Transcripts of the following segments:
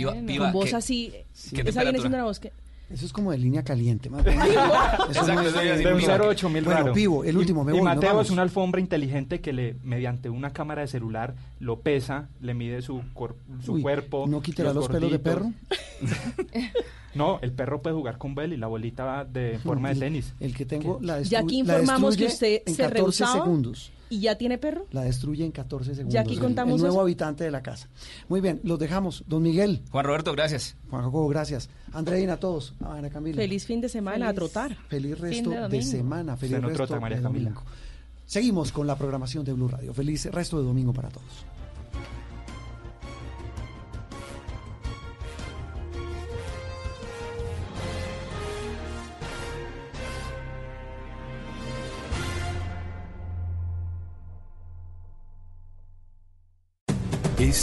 Viva, Bueno, viva. Con voz ¿qué- así. qué esa viene temperatura? siendo una voz que. Eso es como de línea caliente. Más bien. Eso Exacto, no es eso de- iba a decir. De un Viva. 08 mil Bueno, raro. vivo, el Y- último, me y voy, nos Mateo vamos. es una alfombra inteligente que le, mediante una cámara de celular, lo pesa, le mide su, cor- su Uy, cuerpo. ¿No quitará los pelos de gorditos. perro? No, el perro puede jugar con Bell y la bolita va de forma de tenis. El que tengo la, Ya destru- aquí la informamos que destruye usted en se 14 rehusaba. segundos. ¿Y ya tiene perro? La destruye en 14 segundos. Ya aquí el- contamos el, nuevo eso. habitante de la casa. Muy bien, los dejamos. Don Miguel, Juan Roberto, gracias. Juan Jacobo, gracias. Andreina, a todos. A Ana Camila. Feliz fin de semana a trotar. Feliz resto de semana. Feliz resto trota, María de Camila. domingo. Seguimos con la programación de Blue Radio. Feliz resto de domingo para todos.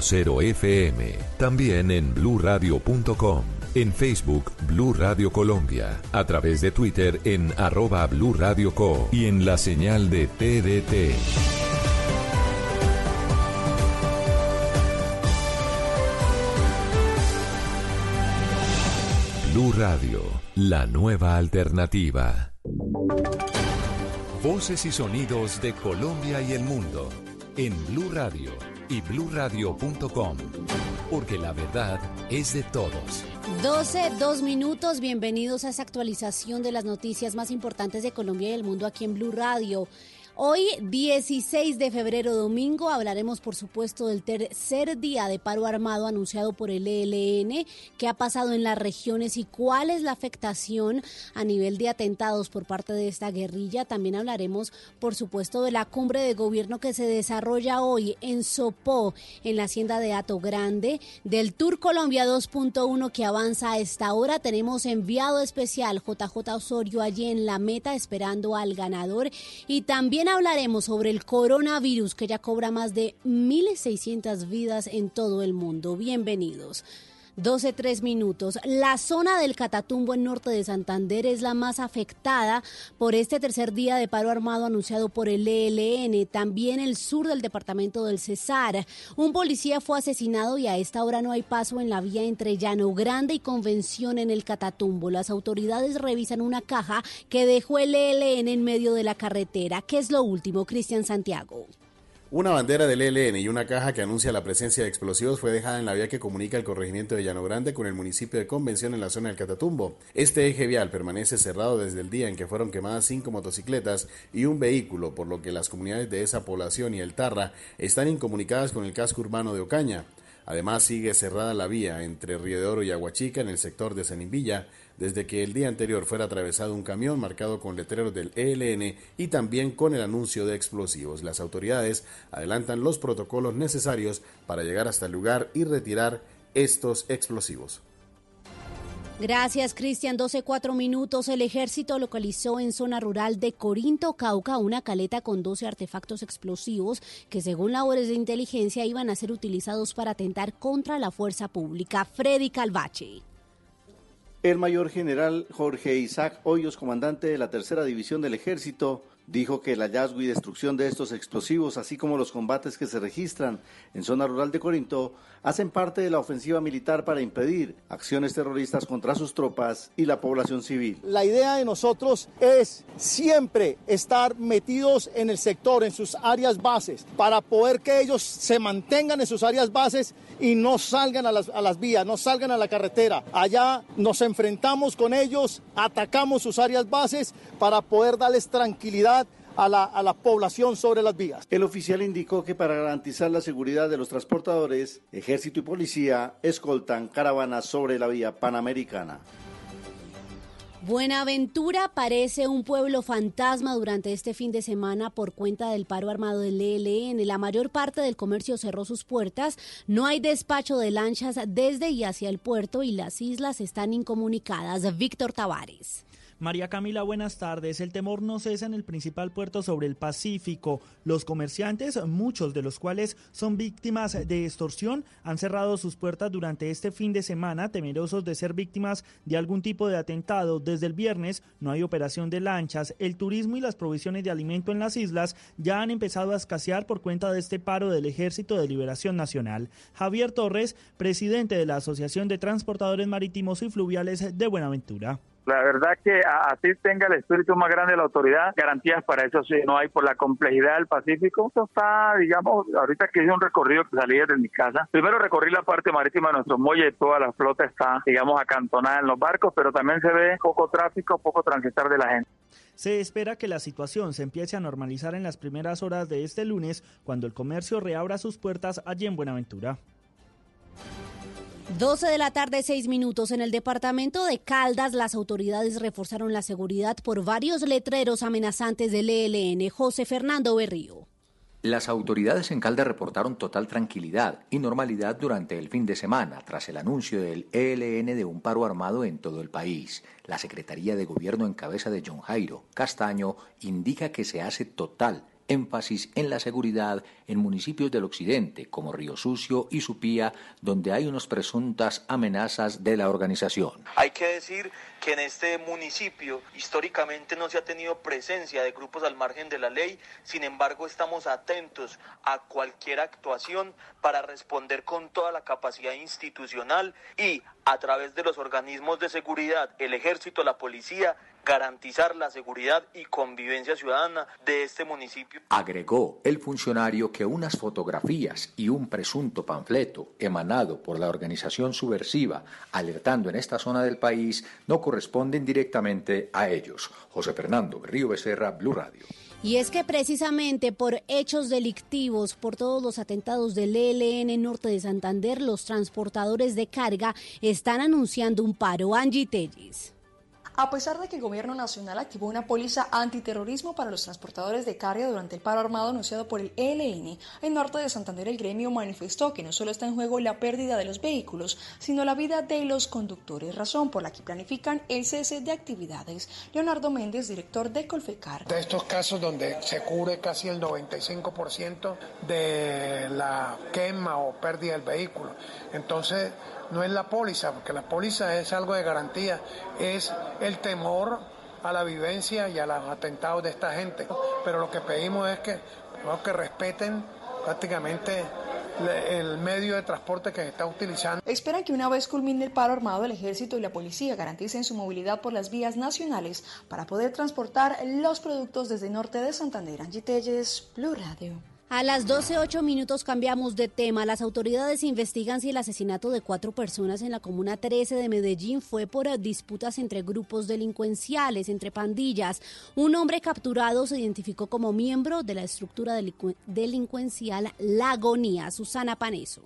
96.0 FM. También en bluradio.com. En Facebook, Blue Radio Colombia. A través de Twitter en arroba Blue Radio Co. Y en la señal de TDT. Blue Radio, la nueva alternativa. Voces y sonidos de Colombia y el mundo en Blue Radio y bluradio.com, porque la verdad es de todos. 12, dos minutos. Bienvenidos a esta actualización de las noticias más importantes de Colombia y el mundo aquí en Blue Radio. Hoy, 16 de febrero, domingo, hablaremos, por supuesto, del tercer día de paro armado anunciado por el ELN, qué ha pasado en las regiones y cuál es la afectación a nivel de atentados por parte de esta guerrilla. También hablaremos, por supuesto, de la cumbre de gobierno que se desarrolla hoy en Sopó, en la hacienda de Ato Grande, del Tour Colombia 2.1 que avanza a esta hora. Tenemos enviado especial JJ Osorio allí en la meta esperando al ganador y también hablaremos sobre el coronavirus que ya cobra más de 1.600 vidas en todo el mundo. Bienvenidos. 12, 3 minutos. La zona del Catatumbo en norte de Santander es la más afectada por este tercer día de paro armado anunciado por el ELN. También el sur del departamento del Cesar. Un policía fue asesinado y a esta hora no hay paso en la vía entre Llano Grande y Convención en el Catatumbo. Las autoridades revisan una caja que dejó el ELN en medio de la carretera. ¿Qué es lo último, Cristian Santiago? Una bandera del ELN y una caja que anuncia la presencia de explosivos fue dejada en la vía que comunica el corregimiento de Llano Grande con el municipio de Convención en la zona del Catatumbo. Este eje vial permanece cerrado desde el día en que fueron quemadas cinco motocicletas y un vehículo, por lo que las comunidades de esa población y el Tarra están incomunicadas con el casco urbano de Ocaña. Además, sigue cerrada la vía entre Río de Oro y Aguachica en el sector de Sanimbilla, desde que el día anterior fuera atravesado un camión marcado con letreros del ELN y también con el anuncio de explosivos. Las autoridades adelantan los protocolos necesarios para llegar hasta el lugar y retirar estos explosivos. Gracias, Cristian. 12, cuatro minutos. El ejército localizó en zona rural de Corinto, Cauca, una caleta con 12 artefactos explosivos que, según labores de inteligencia, iban a ser utilizados para atentar contra la fuerza pública. Freddy Calvache. El mayor general Jorge Isaac Hoyos, comandante de la tercera división del ejército, dijo que el hallazgo y destrucción de estos explosivos, así como los combates que se registran en zona rural de Corinto, hacen parte de la ofensiva militar para impedir acciones terroristas contra sus tropas y la población civil. La idea de nosotros es siempre estar metidos en el sector, en sus áreas bases, para poder que ellos se mantengan en sus áreas bases y no salgan a las, a las vías, no salgan a la carretera. Allá nos enfrentamos con ellos, atacamos sus áreas bases para poder darles tranquilidad a la, a la población sobre las vías. El oficial indicó que para garantizar la seguridad de los transportadores, ejército y policía escoltan caravanas sobre la vía panamericana. Buenaventura parece un pueblo fantasma durante este fin de semana por cuenta del paro armado del ELN. La mayor parte del comercio cerró sus puertas, no hay despacho de lanchas desde y hacia el puerto y las islas están incomunicadas. Víctor Tavares. María Camila, buenas tardes. El temor no cesa en el principal puerto sobre el Pacífico. Los comerciantes, muchos de los cuales son víctimas de extorsión, han cerrado sus puertas durante este fin de semana, temerosos de ser víctimas de algún tipo de atentado. Desde el viernes no hay operación de lanchas. El turismo y las provisiones de alimento en las islas ya han empezado a escasear por cuenta de este paro del Ejército de Liberación Nacional. Javier Torres, presidente de la Asociación de Transportadores Marítimos y Fluviales de Buenaventura. La verdad que así tenga el espíritu más grande de la autoridad, garantías para eso sí no hay por la complejidad del Pacífico. Esto está, digamos, ahorita que hice un recorrido que salí desde mi casa. Primero recorrí la parte marítima de nuestro muelle, toda la flota está, digamos, acantonada en los barcos, pero también se ve poco tráfico, poco transitar de la gente. Se espera que la situación se empiece a normalizar en las primeras horas de este lunes, cuando el comercio reabra sus puertas allí en Buenaventura. 12 de la tarde, 6 minutos. En el departamento de Caldas, las autoridades reforzaron la seguridad por varios letreros amenazantes del ELN. José Fernando Berrío. Las autoridades en Caldas reportaron total tranquilidad y normalidad durante el fin de semana tras el anuncio del ELN de un paro armado en todo el país. La Secretaría de Gobierno en cabeza de John Jairo Castaño indica que se hace total énfasis en la seguridad en municipios del occidente como Río Sucio y Supía, donde hay unas presuntas amenazas de la organización. Hay que decir que en este municipio históricamente no se ha tenido presencia de grupos al margen de la ley, sin embargo estamos atentos a cualquier actuación para responder con toda la capacidad institucional y a través de los organismos de seguridad, el ejército, la policía, garantizar la seguridad y convivencia ciudadana de este municipio. Agregó el funcionario que unas fotografías y un presunto panfleto emanado por la organización subversiva alertando en esta zona del país no corresponden directamente a ellos. José Fernando Río Becerra, Blue Radio. Y es que precisamente por hechos delictivos, por todos los atentados del ELN Norte de Santander, los transportadores de carga están anunciando un paro. Angie Tellis. A pesar de que el Gobierno Nacional activó una póliza antiterrorismo para los transportadores de carga durante el paro armado anunciado por el ELN, en norte de Santander el gremio manifestó que no solo está en juego la pérdida de los vehículos, sino la vida de los conductores, razón por la que planifican el cese de actividades. Leonardo Méndez, director de Colfecar. De estos casos donde se cubre casi el 95% de la quema o pérdida del vehículo. Entonces, no es la póliza, porque la póliza es algo de garantía, es el temor a la vivencia y a los atentados de esta gente. Pero lo que pedimos es que, que respeten prácticamente el medio de transporte que se está utilizando. Esperan que una vez culmine el paro armado, el ejército y la policía garanticen su movilidad por las vías nacionales para poder transportar los productos desde norte de Santander. Angie Telles, Blue Radio. A las 12.08 minutos cambiamos de tema. Las autoridades investigan si el asesinato de cuatro personas en la Comuna 13 de Medellín fue por disputas entre grupos delincuenciales, entre pandillas. Un hombre capturado se identificó como miembro de la estructura delincuencial La Agonía. Susana Paneso.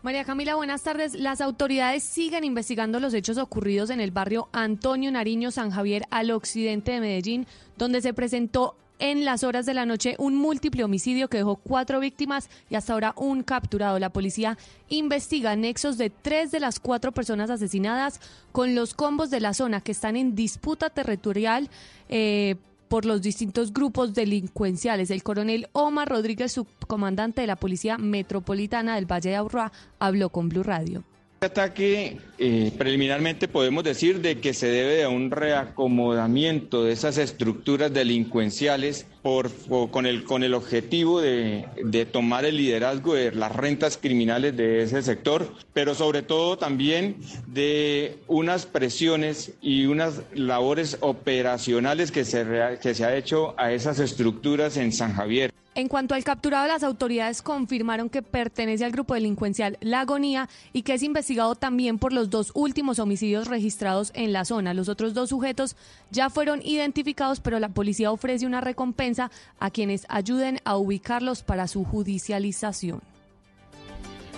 María Camila, buenas tardes. Las autoridades siguen investigando los hechos ocurridos en el barrio Antonio Nariño San Javier al occidente de Medellín, donde se presentó en las horas de la noche un múltiple homicidio que dejó cuatro víctimas y hasta ahora un capturado. La policía investiga nexos de tres de las cuatro personas asesinadas con los combos de la zona que están en disputa territorial. Eh, por los distintos grupos delincuenciales. El coronel Omar Rodríguez, subcomandante de la Policía Metropolitana del Valle de Aurora, habló con Blue Radio. Ataque, eh, preliminarmente podemos decir de que se debe a un reacomodamiento de esas estructuras delincuenciales con, el, objetivo de, de, tomar el liderazgo de las rentas criminales de ese sector, pero sobre todo también de unas presiones y unas labores operacionales que se, que se ha hecho a esas estructuras en San Javier. En cuanto al capturado, las autoridades confirmaron que pertenece al grupo delincuencial La Agonía y que es investigado también por los dos últimos homicidios registrados en la zona. Los otros dos sujetos ya fueron identificados, pero la policía ofrece una recompensa a quienes ayuden a ubicarlos para su judicialización.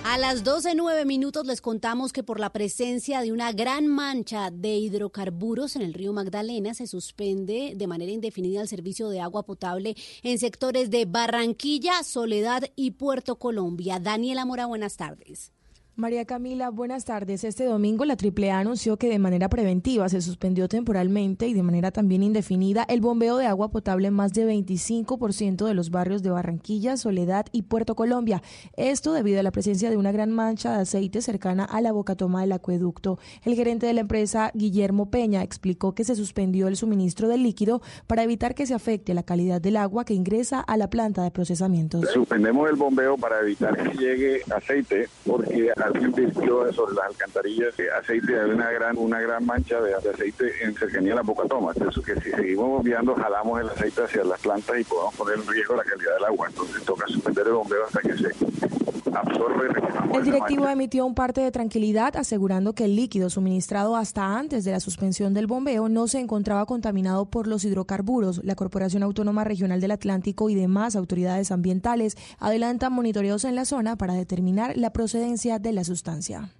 A las 12.09 minutos les contamos que por la presencia de una gran mancha de hidrocarburos en el río Magdalena se suspende de manera indefinida el servicio de agua potable en sectores de Barranquilla, Soledad y Puerto Colombia. Daniela Mora, buenas tardes. María Camila, buenas tardes. Este domingo la AAA anunció que de manera preventiva se suspendió temporalmente y de manera también indefinida el bombeo de agua potable en más de 25% de los barrios de Barranquilla, Soledad y Puerto Colombia. Esto debido a la presencia de una gran mancha de aceite cercana a la bocatoma del acueducto. El gerente de la empresa, Guillermo Peña, explicó que se suspendió el suministro del líquido para evitar que se afecte la calidad del agua que ingresa a la planta de procesamiento. Suspendemos el bombeo para evitar que llegue aceite porque sobre las alcantarillas de aceite, hay una gran, una gran mancha de, aceite en cercanía a la bocatoma. Entonces, que si seguimos bombeando, jalamos el aceite hacia las plantas y podemos poner en riesgo la calidad del agua. Entonces, toca suspender el bombeo hasta que se El directivo emitió un parte de tranquilidad asegurando que el líquido suministrado hasta antes de la suspensión del bombeo no se encontraba contaminado por los hidrocarburos. La Corporación Autónoma Regional del Atlántico y demás autoridades ambientales adelantan monitoreos en la zona para determinar la procedencia de la sustancia.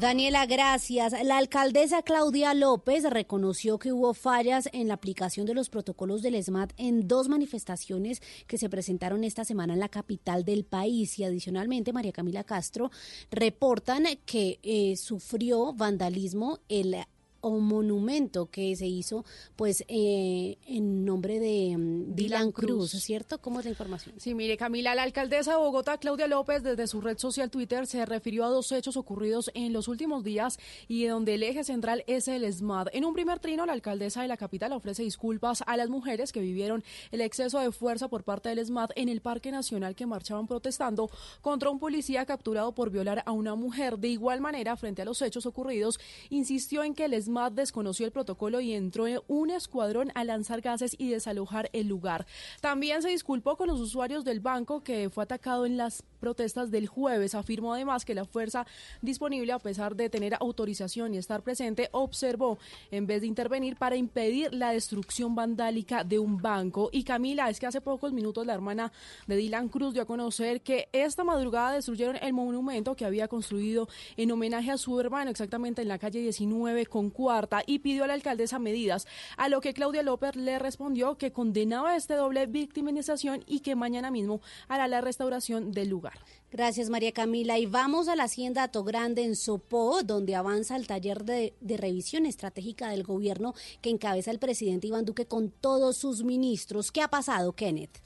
Daniela, gracias. La alcaldesa Claudia López reconoció que hubo fallas en la aplicación de los protocolos del ESMAD en dos manifestaciones que se presentaron esta semana en la capital del país. Y adicionalmente, María Camila Castro reportan que eh, sufrió vandalismo el o monumento que se hizo pues eh, en nombre de um, Dylan Cruz, ¿cierto? ¿Cómo es la información? Sí, mire Camila, la alcaldesa de Bogotá, Claudia López, desde su red social Twitter se refirió a dos hechos ocurridos en los últimos días y donde el eje central es el SMAD. En un primer trino, la alcaldesa de la capital ofrece disculpas a las mujeres que vivieron el exceso de fuerza por parte del SMAD en el Parque Nacional que marchaban protestando contra un policía capturado por violar a una mujer. De igual manera, frente a los hechos ocurridos, insistió en que el SMAD desconoció el protocolo y entró en un escuadrón a lanzar gases y desalojar el lugar. También se disculpó con los usuarios del banco que fue atacado en las protestas del jueves. Afirmó además que la fuerza disponible, a pesar de tener autorización y estar presente, observó en vez de intervenir para impedir la destrucción vandálica de un banco. Y Camila, es que hace pocos minutos la hermana de Dylan Cruz dio a conocer que esta madrugada destruyeron el monumento que había construido en homenaje a su hermano, exactamente en la calle 19 con cuarta, y pidió a la alcaldesa medidas, a lo que Claudia López le respondió que condenaba este doble victimización y que mañana mismo hará la restauración del lugar. Gracias, María Camila. Y vamos a la Hacienda Ato Grande en Sopó, donde avanza el taller de, de, revisión estratégica del gobierno que encabeza el presidente Iván Duque con todos sus ministros. ¿Qué ha pasado, Kenneth?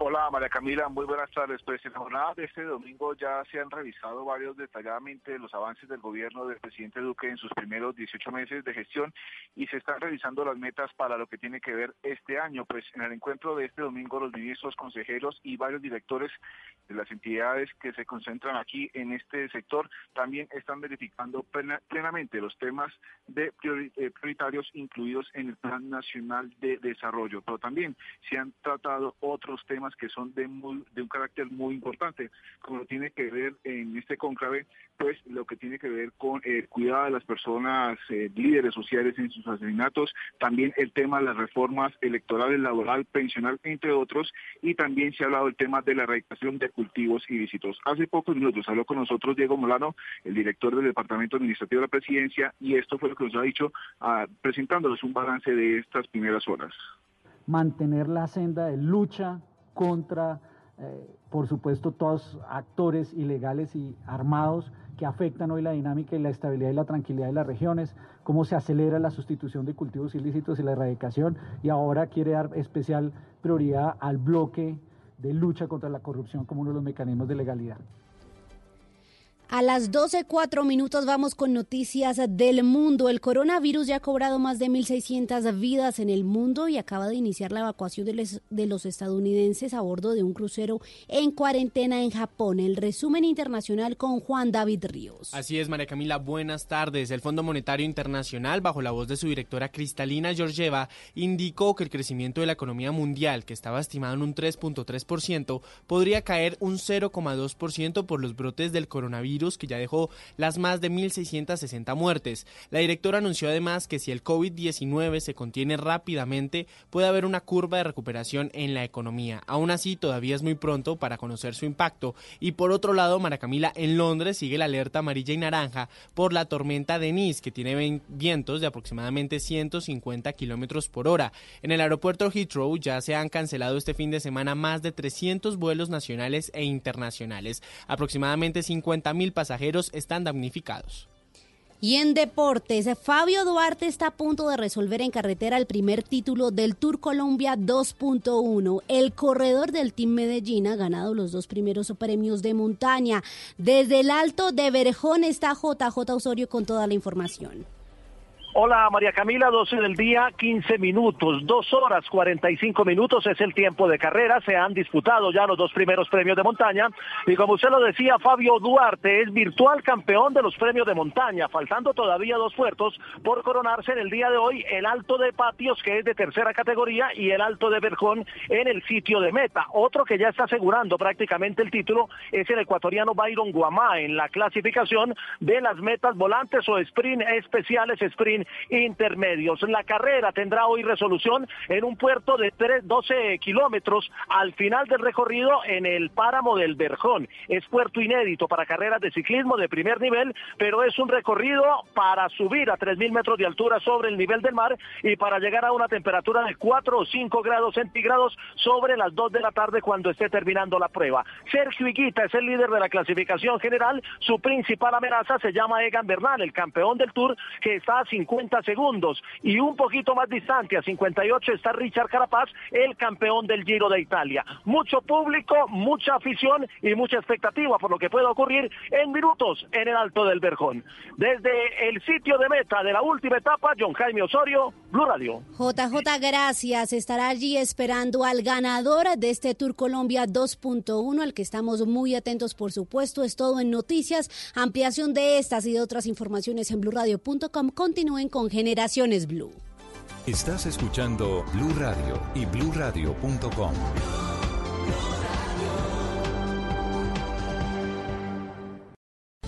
Hola María Camila, muy buenas tardes. Pues en la jornada de este domingo ya se han revisado varios detalladamente los avances del gobierno del presidente Duque en sus primeros 18 meses de gestión y se están revisando las metas para lo que tiene que ver este año. Pues en el encuentro de este domingo los ministros, consejeros y varios directores de las entidades que se concentran aquí en este sector también están verificando plenamente los temas de eh, prioritarios incluidos en el Plan Nacional de Desarrollo. Pero también se han tratado otros temas que son de, muy, de un carácter muy importante, como tiene que ver en este conclave, pues lo que tiene que ver con el cuidado de las personas eh, líderes sociales en sus asesinatos, también el tema de las reformas electorales, laboral, pensional, entre otros, y también se ha hablado del tema de la erradicación de cultivos ilícitos. Hace pocos minutos habló con nosotros Diego Molano, el director del Departamento Administrativo de la Presidencia, y esto fue lo que nos ha dicho ah, presentándoles un balance de estas primeras horas mantener la senda de lucha contra, eh, por supuesto, todos actores ilegales y armados que afectan hoy la dinámica y la estabilidad y la tranquilidad de las regiones, cómo se acelera la sustitución de cultivos ilícitos y la erradicación, y ahora quiere dar especial prioridad al bloque de lucha contra la corrupción como uno de los mecanismos de legalidad. A las 12.04 minutos vamos con noticias del mundo. El coronavirus ya ha cobrado más de 1.600 vidas en el mundo y acaba de iniciar la evacuación de los estadounidenses a bordo de un crucero en cuarentena en Japón. El resumen internacional con Juan David Ríos. Así es, María Camila. Buenas tardes. El Fondo Monetario Internacional, bajo la voz de su directora Cristalina Georgieva, indicó que el crecimiento de la economía mundial, que estaba estimado en un 3.3%, podría caer un 0,2% por los brotes del coronavirus que ya dejó las más de 1.660 muertes. La directora anunció además que si el COVID-19 se contiene rápidamente, puede haber una curva de recuperación en la economía. Aún así, todavía es muy pronto para conocer su impacto. Y por otro lado, Maracamila, en Londres sigue la alerta amarilla y naranja por la tormenta Denise, que tiene vientos de aproximadamente 150 kilómetros por hora. En el aeropuerto Heathrow ya se han cancelado este fin de semana más de 300 vuelos nacionales e internacionales. Aproximadamente 50 mil pasajeros están damnificados. Y en deportes, Fabio Duarte está a punto de resolver en carretera el primer título del Tour Colombia 2.1. El corredor del Team Medellín ha ganado los dos primeros premios de montaña. Desde el Alto de Verjón está JJ Osorio con toda la información. Hola María Camila, 12 del día, 15 minutos, 2 horas 45 minutos es el tiempo de carrera, se han disputado ya los dos primeros premios de montaña y como usted lo decía, Fabio Duarte es virtual campeón de los premios de montaña, faltando todavía dos puertos por coronarse en el día de hoy, el Alto de Patios que es de tercera categoría y el Alto de Berjón en el sitio de meta. Otro que ya está asegurando prácticamente el título es el ecuatoriano Byron Guamá en la clasificación de las metas volantes o sprint especiales, sprint intermedios. La carrera tendrá hoy resolución en un puerto de 12 kilómetros al final del recorrido en el páramo del Berjón. Es puerto inédito para carreras de ciclismo de primer nivel, pero es un recorrido para subir a 3.000 metros de altura sobre el nivel del mar y para llegar a una temperatura de 4 o 5 grados centígrados sobre las 2 de la tarde cuando esté terminando la prueba. Sergio Higuita es el líder de la clasificación general. Su principal amenaza se llama Egan Bernal, el campeón del Tour, que está a 50 segundos. Y un poquito más distante, a 58, está Richard Carapaz, el campeón del Giro de Italia. Mucho público, mucha afición y mucha expectativa por lo que pueda ocurrir en minutos en el Alto del Verjón. Desde el sitio de meta de la última etapa, John Jaime Osorio, Blue Radio. JJ, gracias. Estará allí esperando al ganador de este Tour Colombia 2.1, al que estamos muy atentos, por supuesto. Es todo en noticias. Ampliación de estas y de otras informaciones en blurradio.com. Continúen con Generaciones Blue. Estás escuchando Blue Radio y bluradio.com.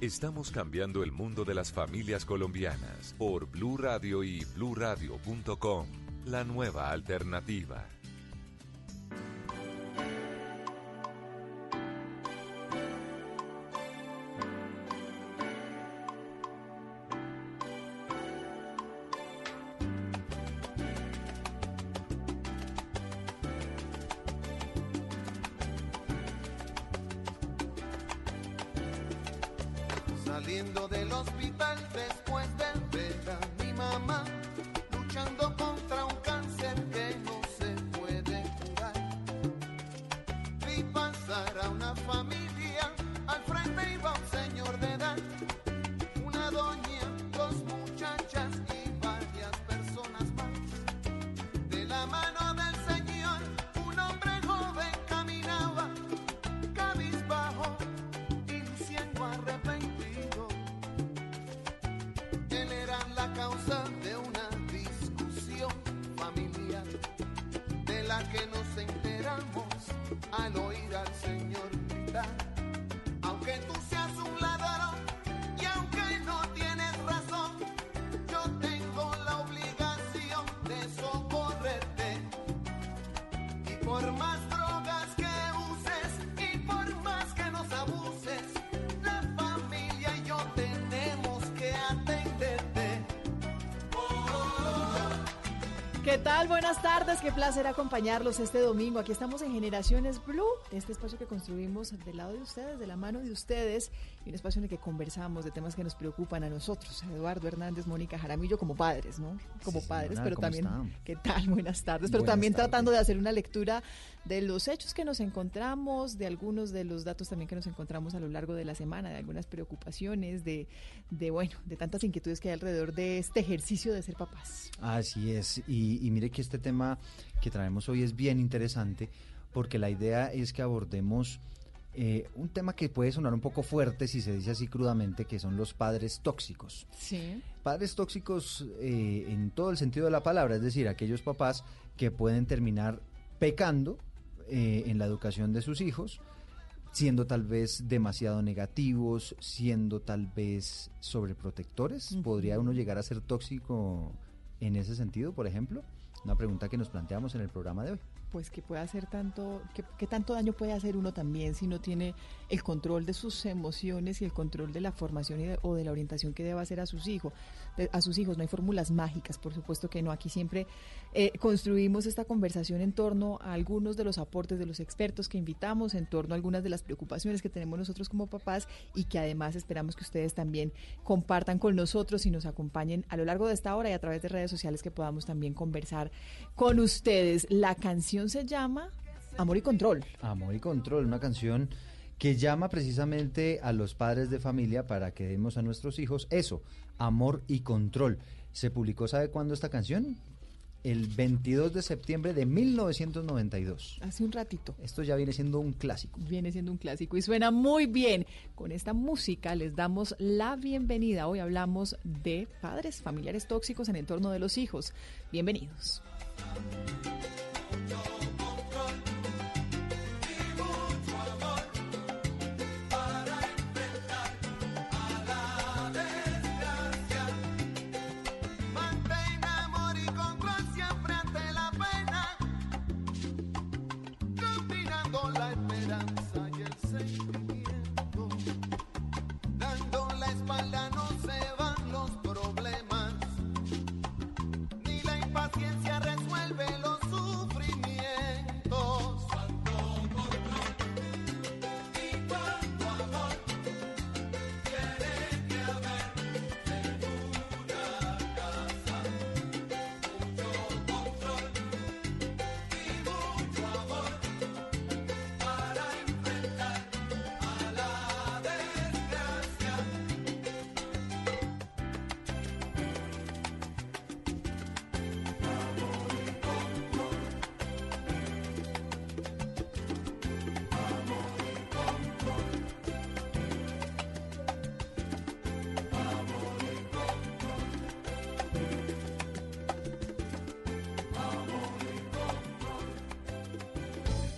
Estamos cambiando el mundo de las familias colombianas por Blue Radio y bluradio.com. La nueva alternativa. Hospital ¿Qué tal? Buenas tardes, qué placer acompañarlos este domingo. Aquí estamos en Generaciones Blue, este espacio que construimos del lado de ustedes, de la mano de ustedes, y un espacio en el que conversamos de temas que nos preocupan a nosotros, a Eduardo Hernández, Mónica Jaramillo, como padres, ¿no? Como Sí, padres, señora, pero ¿cómo también, están? ¿qué tal? Buenas tardes, pero Buenas también tardes. tratando de hacer una lectura de los hechos que nos encontramos, de algunos de los datos también que nos encontramos a lo largo de la semana, de algunas preocupaciones, de, de bueno, de tantas inquietudes que hay alrededor de este ejercicio de ser papás. Así es, y, y mire que este tema que traemos hoy es bien interesante porque la idea es que abordemos eh, un tema que puede sonar un poco fuerte si se dice así crudamente, que son los padres tóxicos. Sí. Padres tóxicos eh, en todo el sentido de la palabra, es decir, aquellos papás que pueden terminar pecando eh, en la educación de sus hijos, siendo tal vez demasiado negativos, siendo tal vez sobreprotectores. ¿Podría uno llegar a ser tóxico en ese sentido, por ejemplo? Una pregunta que nos planteamos en el programa de hoy. pues que puede hacer tanto, que, que tanto daño puede hacer uno también si no tiene el control de sus emociones y el control de la formación y de- o de la orientación que debe hacer a sus hijos. De- a sus hijos no hay fórmulas mágicas, por supuesto que no. Aquí siempre eh, construimos esta conversación en torno a algunos de los aportes de los expertos que invitamos, en torno a algunas de las preocupaciones que tenemos nosotros como papás y que además esperamos que ustedes también compartan con nosotros y nos acompañen a lo largo de esta hora y a través de redes sociales que podamos también conversar con ustedes. La canción se llama Amor y Control. Amor y Control, una canción que llama precisamente a los padres de familia para que demos a nuestros hijos eso, amor y control. ¿Se publicó, sabe cuándo esta canción? El 22 de septiembre de 1992. Hace un ratito. Esto ya viene siendo un clásico. Viene siendo un clásico y suena muy bien. Con esta música les damos la bienvenida. Hoy hablamos de padres familiares tóxicos en el entorno de los hijos. Bienvenidos.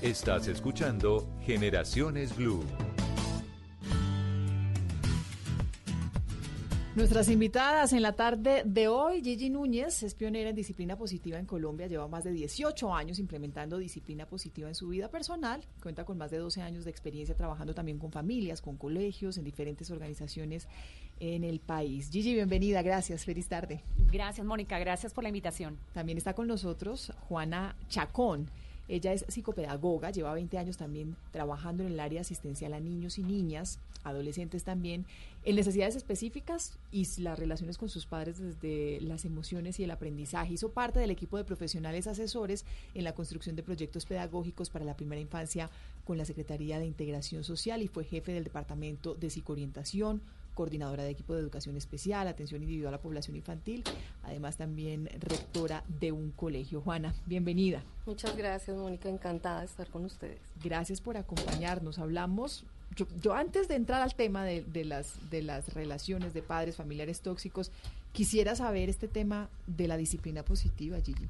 Estás escuchando Generaciones Blue. Nuestras invitadas en la tarde de hoy, Gigi Núñez es pionera en disciplina positiva en Colombia, lleva más de 18 años implementando disciplina positiva en su vida personal, cuenta con más de 12 años de experiencia trabajando también con familias, con colegios, en diferentes organizaciones en el país. Gigi, bienvenida, gracias, feliz tarde. Gracias, Mónica, gracias por la invitación. También está con nosotros Juana Chacón. Ella es psicopedagoga, lleva 20 años también trabajando en el área asistencial a niños y niñas, adolescentes también, en necesidades específicas y las relaciones con sus padres desde las emociones y el aprendizaje. Hizo parte del equipo de profesionales asesores en la construcción de proyectos pedagógicos para la primera infancia con la Secretaría de Integración Social y fue jefe del Departamento de Psicoorientación, coordinadora de equipo de educación especial, atención individual a población infantil, además también rectora de un colegio. Juana, bienvenida. Muchas gracias, Mónica. Encantada de estar con ustedes. Gracias por acompañarnos. Hablamos, yo, yo antes de entrar al tema de, de las, de las relaciones de padres, familiares tóxicos, quisiera saber este tema de la disciplina positiva, Gigi.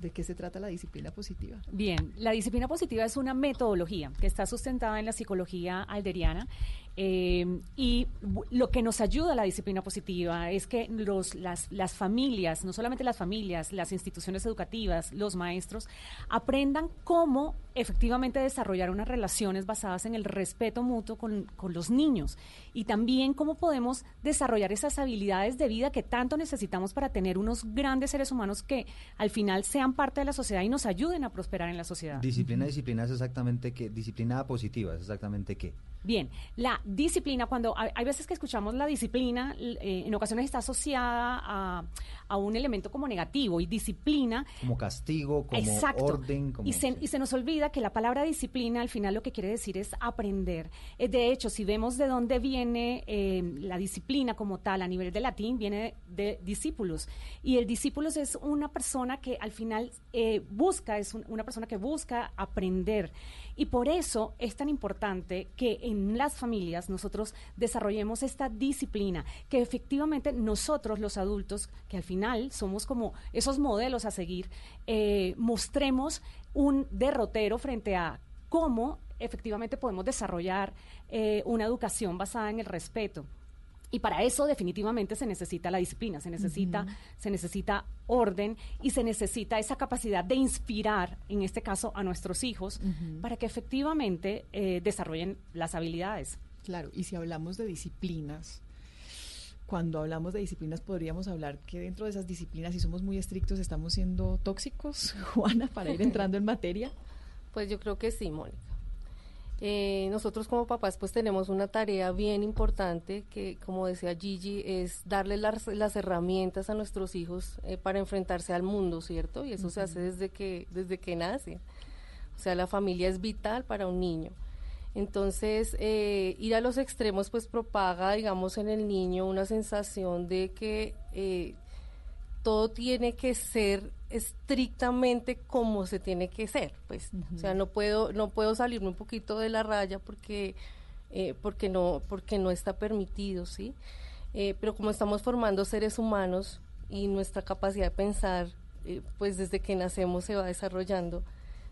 ¿De qué se trata la disciplina positiva? Bien, la disciplina positiva es una metodología que está sustentada en la psicología alderiana Eh, y lo que nos ayuda a la disciplina positiva es que los, las, las familias, no solamente las familias, las instituciones educativas, los maestros, aprendan cómo efectivamente desarrollar unas relaciones basadas en el respeto mutuo con, con los niños y también cómo podemos desarrollar esas habilidades de vida que tanto necesitamos para tener unos grandes seres humanos que al final sean parte de la sociedad y nos ayuden a prosperar en la sociedad. Disciplina, disciplina es exactamente qué, disciplina positiva es exactamente qué. Bien, la disciplina, cuando hay, hay veces que escuchamos la disciplina, eh, en ocasiones está asociada a, a un elemento como negativo y disciplina Como castigo, como Exacto. orden, como Y se, y se nos olvida que la palabra disciplina al final lo que quiere decir es aprender. Eh, de hecho, si vemos de dónde viene eh, la disciplina como tal a nivel de latín, viene de, discípulos. Y el discípulos es una persona que al final eh, busca, es un- una persona que busca aprender. Y por eso es tan importante que en las familias nosotros desarrollemos esta disciplina, que efectivamente nosotros los adultos, que al final somos como esos modelos a seguir, eh, mostremos un derrotero frente a cómo efectivamente podemos desarrollar eh, una educación basada en el respeto. Y para eso definitivamente se necesita la disciplina, se necesita, se necesita orden y se necesita esa capacidad de inspirar, en este caso, a nuestros hijos, para que efectivamente eh, desarrollen las habilidades. Claro, y si hablamos de disciplinas, cuando hablamos de disciplinas podríamos hablar que dentro de esas disciplinas, si somos muy estrictos, estamos siendo tóxicos, Juana, para ir entrando en materia. Pues yo creo que sí, Mónica. Eh, nosotros como papás pues tenemos una tarea bien importante que, como decía Gigi, es darle las, las herramientas a nuestros hijos eh, para enfrentarse al mundo, ¿cierto? Y eso se hace desde que, desde que nace. O sea, la familia es vital para un niño. Entonces, eh, ir a los extremos pues propaga, digamos, en el niño una sensación de que eh, todo tiene que ser estrictamente como se tiene que ser, pues, o sea, no puedo, no puedo salirme un poquito de la raya porque, eh, porque no, porque no está permitido, sí. Eh, pero como estamos formando seres humanos y nuestra capacidad de pensar, eh, pues desde que nacemos se va desarrollando,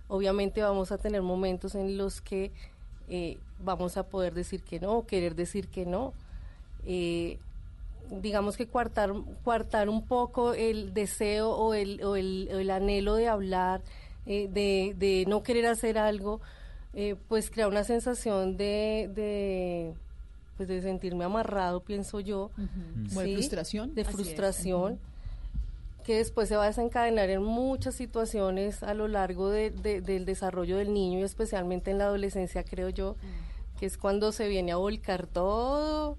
obviamente vamos a tener momentos en los que vamos a poder decir que no, o querer decir que no. Eh, digamos que cuartar, cuartar un poco el deseo o el, o el, o el anhelo de hablar, eh, de, de no querer hacer algo, eh, pues crea una sensación de, de, pues de sentirme amarrado, pienso yo. Como de frustración. De es. frustración. que después se va a desencadenar en muchas situaciones a lo largo de- de- del desarrollo del niño y especialmente en la adolescencia, creo yo, que es cuando se viene a volcar todo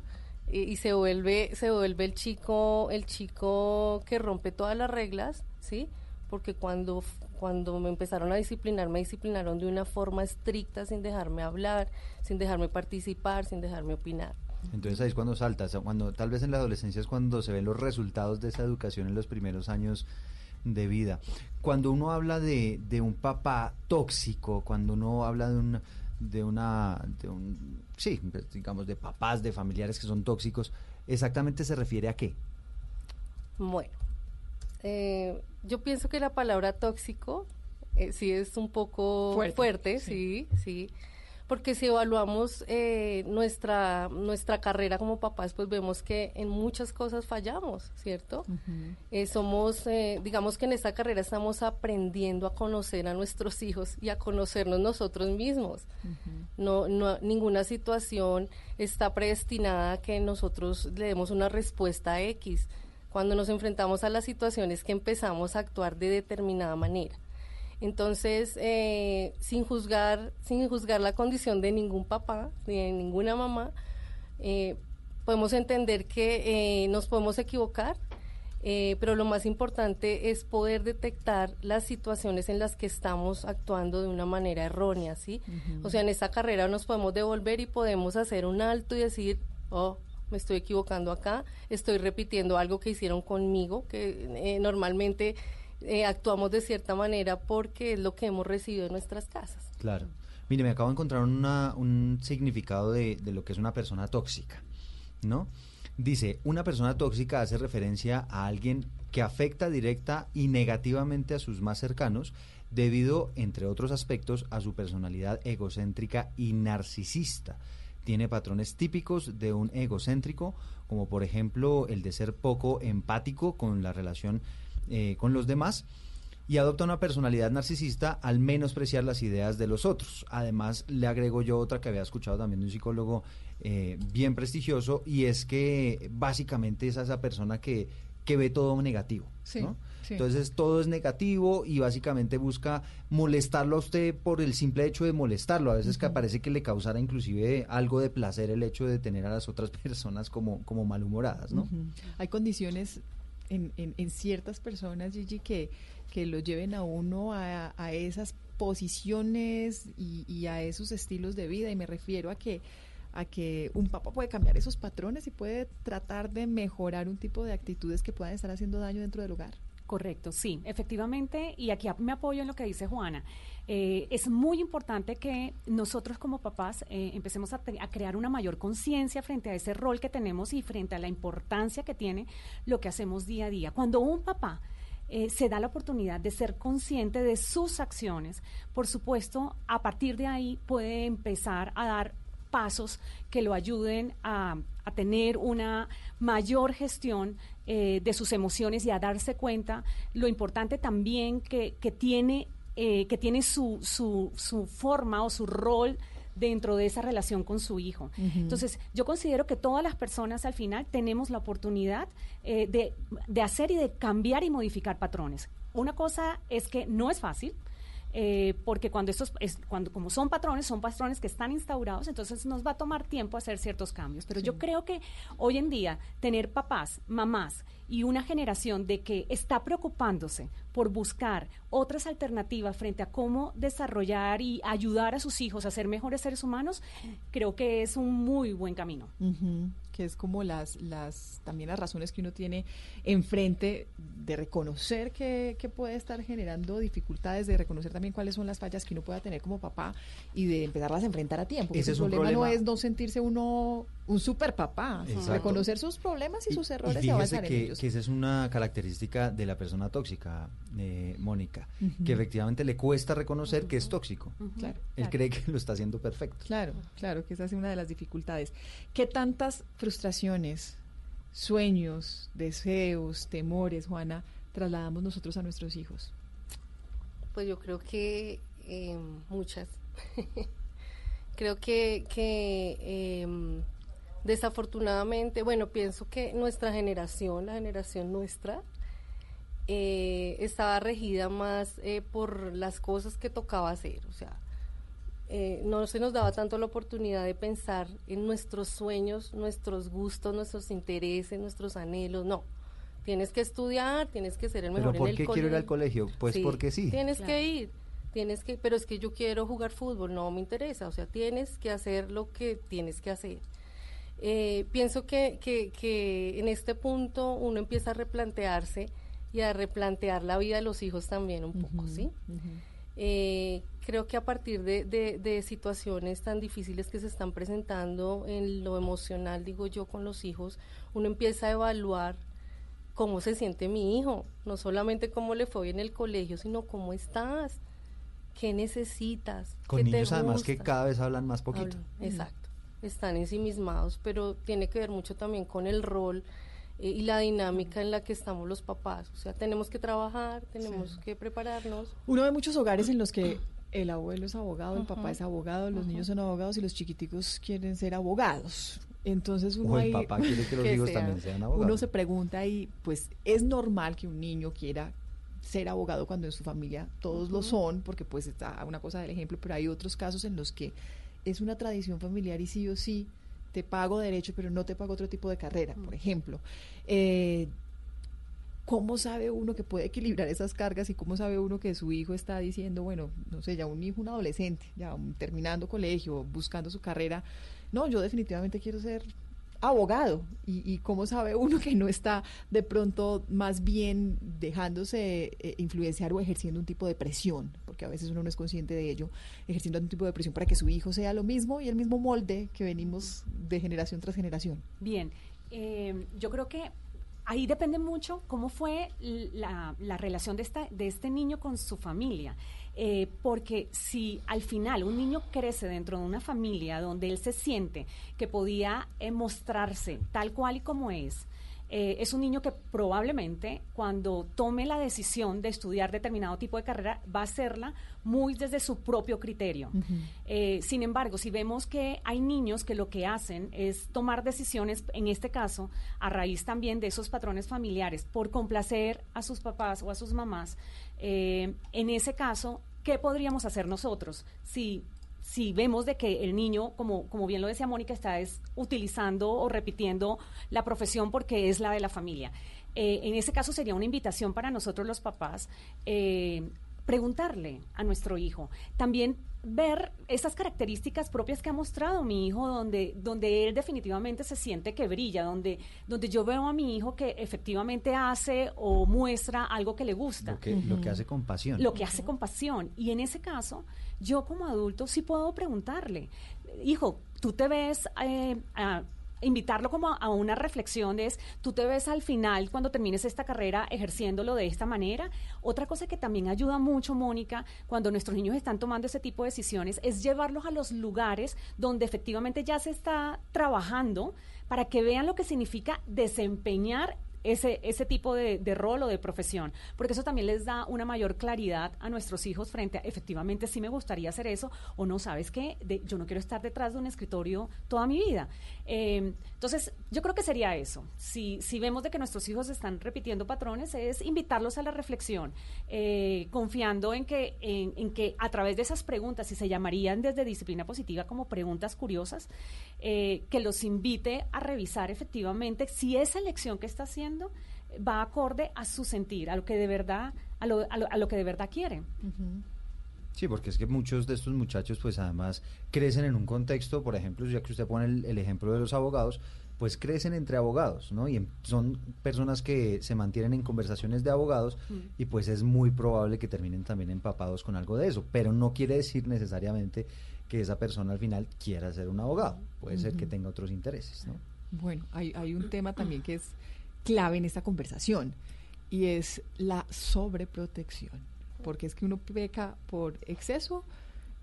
y, se vuelve se vuelve el chico el chico que rompe todas las reglas, ¿sí? Porque cuando cuando me empezaron a disciplinar, me disciplinaron de una forma estricta, sin dejarme hablar, sin dejarme participar, sin dejarme opinar. Entonces ahí es cuando saltas, cuando tal vez en la adolescencia es cuando se ven los resultados de esa educación en los primeros años de vida. Cuando uno habla de, de un papá tóxico, cuando uno habla de un de una de un sí, pues, digamos de papás, de familiares que son tóxicos, exactamente se refiere a qué? Bueno, eh, yo pienso que la palabra tóxico eh, sí es un poco Fuerte, fuerte, sí, sí, porque si evaluamos eh, nuestra nuestra carrera como papás, pues vemos que en muchas cosas fallamos, ¿cierto? Eh, somos, eh, digamos que en esta carrera estamos aprendiendo a conocer a nuestros hijos y a conocernos nosotros mismos. No, no, ninguna situación está predestinada a que nosotros le demos una respuesta X. Cuando nos enfrentamos a las situaciones que empezamos a actuar de determinada manera. Entonces, eh, sin juzgar, sin juzgar la condición de ningún papá ni de ninguna mamá, eh, podemos entender que eh, nos podemos equivocar, eh, pero lo más importante es poder detectar las situaciones en las que estamos actuando de una manera errónea, ¿sí? O sea, en esta carrera nos podemos devolver y podemos hacer un alto y decir, oh, me estoy equivocando acá, estoy repitiendo algo que hicieron conmigo, que eh, normalmente eh, actuamos de cierta manera porque es lo que hemos recibido en nuestras casas. Claro. Mire, me acabo de encontrar una- un significado de, de lo que es una persona tóxica, ¿no? Dice, una persona tóxica hace referencia a alguien que afecta directa y negativamente a sus más cercanos debido, entre otros aspectos, a su personalidad egocéntrica y narcisista. tiene patrones típicos de un egocéntrico, como por ejemplo el de ser poco empático con la relación eh, con los demás y adopta una personalidad narcisista al menospreciar las ideas de los otros. Además, le agrego yo otra que había escuchado también de un psicólogo eh, bien prestigioso y es que básicamente es esa persona que, que ve todo negativo. Sí, ¿no? sí. Entonces todo es negativo y básicamente busca molestarlo a usted por el simple hecho de molestarlo. A veces que parece que le causara inclusive algo de placer el hecho de tener a las otras personas como, como malhumoradas, ¿no? Hay condiciones en, en- en ciertas personas, Gigi, que, que lo lleven a uno a, a esas posiciones y, a esos estilos de vida. Y me refiero a que a que un papá puede cambiar esos patrones y puede tratar de mejorar un tipo de actitudes que puedan estar haciendo daño dentro del hogar. Correcto, sí, efectivamente, y aquí me apoyo en lo que dice Juana. Eh, es muy importante que nosotros como papás eh, empecemos a, crear una mayor conciencia frente a ese rol que tenemos y frente a la importancia que tiene lo que hacemos día a día. Cuando un papá eh, se da la oportunidad de ser consciente de sus acciones, por supuesto, a partir de ahí puede empezar a dar pasos que lo ayuden a, tener una mayor gestión de sus emociones y a darse cuenta lo importante también que, que tiene, eh, que tiene su, su, su forma o su rol dentro de esa relación con su hijo. Entonces, yo considero que todas las personas al final tenemos la oportunidad eh, de, de hacer y de cambiar y modificar patrones. Una cosa es que no es fácil, eh, porque cuando estos es, cuando como son patrones son patrones que están instaurados entonces nos va a tomar tiempo hacer ciertos cambios. Pero yo creo que hoy en día tener papás mamás y una generación de que está preocupándose por buscar otras alternativas frente a cómo desarrollar y ayudar a sus hijos a ser mejores seres humanos creo que es un muy buen camino que es como las, las también las razones que uno tiene enfrente de reconocer que, que puede estar generando dificultades, de reconocer también cuáles son las fallas que uno pueda tener como papá y de empezarlas a enfrentar a tiempo. porque Ese el es un problema, no es no sentirse uno un super papá, Exacto. reconocer sus problemas y, sus errores y, y avanzar fíjese en que, ellos. que esa es una característica de la persona tóxica, eh, Mónica, que efectivamente le cuesta reconocer que es tóxico. Claro, Él claro. cree que lo está haciendo perfecto. Claro, claro, que esa es una de las dificultades. ¿Qué tantas frustraciones, sueños, deseos, temores, Juana, trasladamos nosotros a nuestros hijos? Pues yo creo que eh, muchas. creo que, que eh, desafortunadamente, bueno, pienso que nuestra generación, la generación nuestra, eh, estaba regida más eh, por las cosas que tocaba hacer, o sea, eh, no se nos daba tanto la oportunidad de pensar en nuestros sueños, nuestros gustos, nuestros intereses, nuestros anhelos, no. Tienes que estudiar, tienes que ser el Pero mejor ¿por en el qué quiero ir al colegio. colegio? Pues porque sí. Tienes Claro. que ir, tienes que, pero es que yo quiero jugar fútbol, no me interesa, o sea, tienes que hacer lo que tienes que hacer. Eh, pienso que, que, que en este punto uno empieza a replantearse y a replantear la vida de los hijos también un poco, ¿sí? Eh, creo que a partir de, de- de situaciones tan difíciles que se están presentando en lo emocional, digo yo, con los hijos, uno empieza a evaluar cómo se siente mi hijo, no solamente cómo le fue hoy en el colegio, sino cómo estás, qué necesitas. Con qué te niños además que gusta. cada vez hablan más poquito. Exacto, están ensimismados, pero tiene que ver mucho también con el rol eh, y la dinámica en la que estamos los papás. O sea, tenemos que trabajar, tenemos que prepararnos. Uno ve muchos hogares en los que el abuelo es abogado, el papá Ujú. es abogado, los niños son abogados y los chiquiticos quieren ser abogados. Entonces uno O el ahí- papá quiere que los hijos también sean abogados. Uno se pregunta y pues es normal que un niño quiera ser abogado cuando en su familia todos lo Ujú. son, porque pues está una cosa del ejemplo, pero hay otros casos en los que es una tradición familiar y sí o sí te pago derecho, pero no te pago otro tipo de carrera, por ejemplo. Eh, ¿Cómo sabe uno que puede equilibrar esas cargas y cómo sabe uno que su hijo está diciendo, bueno, no sé, ya un hijo, un adolescente, ya un- terminando colegio, buscando su carrera, no, yo definitivamente quiero ser abogado y, y cómo sabe uno que no está de pronto más bien dejándose eh, influenciar o ejerciendo un tipo de presión, porque a veces uno no es consciente de ello, ejerciendo un tipo de presión para que su hijo sea lo mismo y el mismo molde que venimos de generación tras generación. Bien, eh, yo creo que ahí depende mucho cómo fue la, la relación de, de este niño con su familia. Eh, porque si al final un niño crece dentro de una familia donde él se siente que podía eh, mostrarse tal cual y como es, eh, es un niño que probablemente cuando tome la decisión de estudiar determinado tipo de carrera va a hacerla muy desde su propio criterio. Eh, sin embargo, si vemos que hay niños que lo que hacen es tomar decisiones, en este caso, a raíz también de esos patrones familiares, por complacer a sus papás o a sus mamás, eh, en ese caso, ¿qué podríamos hacer nosotros? Si si vemos de que el niño, como, como bien lo decía Mónica, está es, utilizando o repitiendo la profesión porque es la de la familia. Eh, en ese caso sería una invitación para nosotros los papás eh, preguntarle a nuestro hijo. También ver esas características propias que ha mostrado mi hijo, donde, donde él definitivamente se siente que brilla, donde, donde yo veo a mi hijo que efectivamente hace o muestra algo que le gusta. Lo que, lo que hace con pasión. Lo que hace con pasión. Y en ese caso, yo como adulto sí puedo preguntarle, hijo, tú te ves... Eh, invitarlo como a una reflexión de es, tú te ves al final cuando termines esta carrera ejerciéndolo de esta manera. Otra cosa que también ayuda mucho, Mónica, cuando nuestros niños están tomando ese tipo de decisiones, es llevarlos a los lugares donde efectivamente ya se está trabajando para que vean lo que significa desempeñar ese, ese tipo de, rol o de profesión, porque eso también les da una mayor claridad a nuestros hijos frente a, efectivamente, si me gustaría hacer eso, o no, ¿sabes qué? yo no quiero estar detrás de un escritorio toda mi vida. Em, entonces, yo creo que sería eso. Si, si vemos de que nuestros hijos están repitiendo patrones, es invitarlos a la reflexión, eh, confiando en que, en, que a través de esas preguntas, si se llamarían desde disciplina positiva como preguntas curiosas, eh, que los invite a revisar efectivamente si esa elección que está haciendo va acorde a su sentir, a lo que de verdad, a lo, a lo, que de verdad quiere. Sí, porque es que muchos de estos muchachos, pues además crecen en un contexto, por ejemplo, ya que usted pone el, ejemplo de los abogados, pues crecen entre abogados, ¿no? Y son personas que se mantienen en conversaciones de abogados y pues es muy probable que terminen también empapados con algo de eso, pero no quiere decir necesariamente que esa persona al final quiera ser un abogado, puede ser que tenga otros intereses, ¿no? Bueno, hay, hay un tema también que es clave en esta conversación y es la sobreprotección, porque es que uno peca por exceso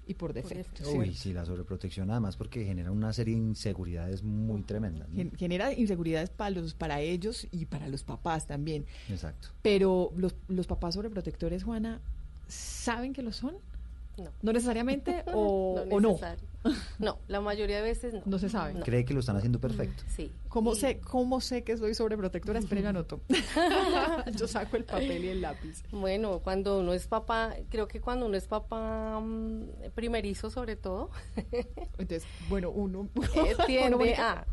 y por defecto. Uy, sí, la sobreprotección además porque genera una serie de inseguridades muy tremendas. Genera inseguridades para los para ellos y para los papás también. Exacto. Pero los, los papás sobreprotectores, Juana, ¿saben que lo son? No. ¿No necesariamente o no? O no? No, la mayoría de veces no. No se sabe. Cree que lo están haciendo perfecto. Sí. ¿Cómo, sé, ¿Cómo sé que soy sobreprotectora? Espera, yo anoto. yo saco el papel y el lápiz. Bueno, cuando uno es papá, creo que cuando uno es papá mm, primerizo sobre todo. Entonces, bueno, uno... Eh, tiende a...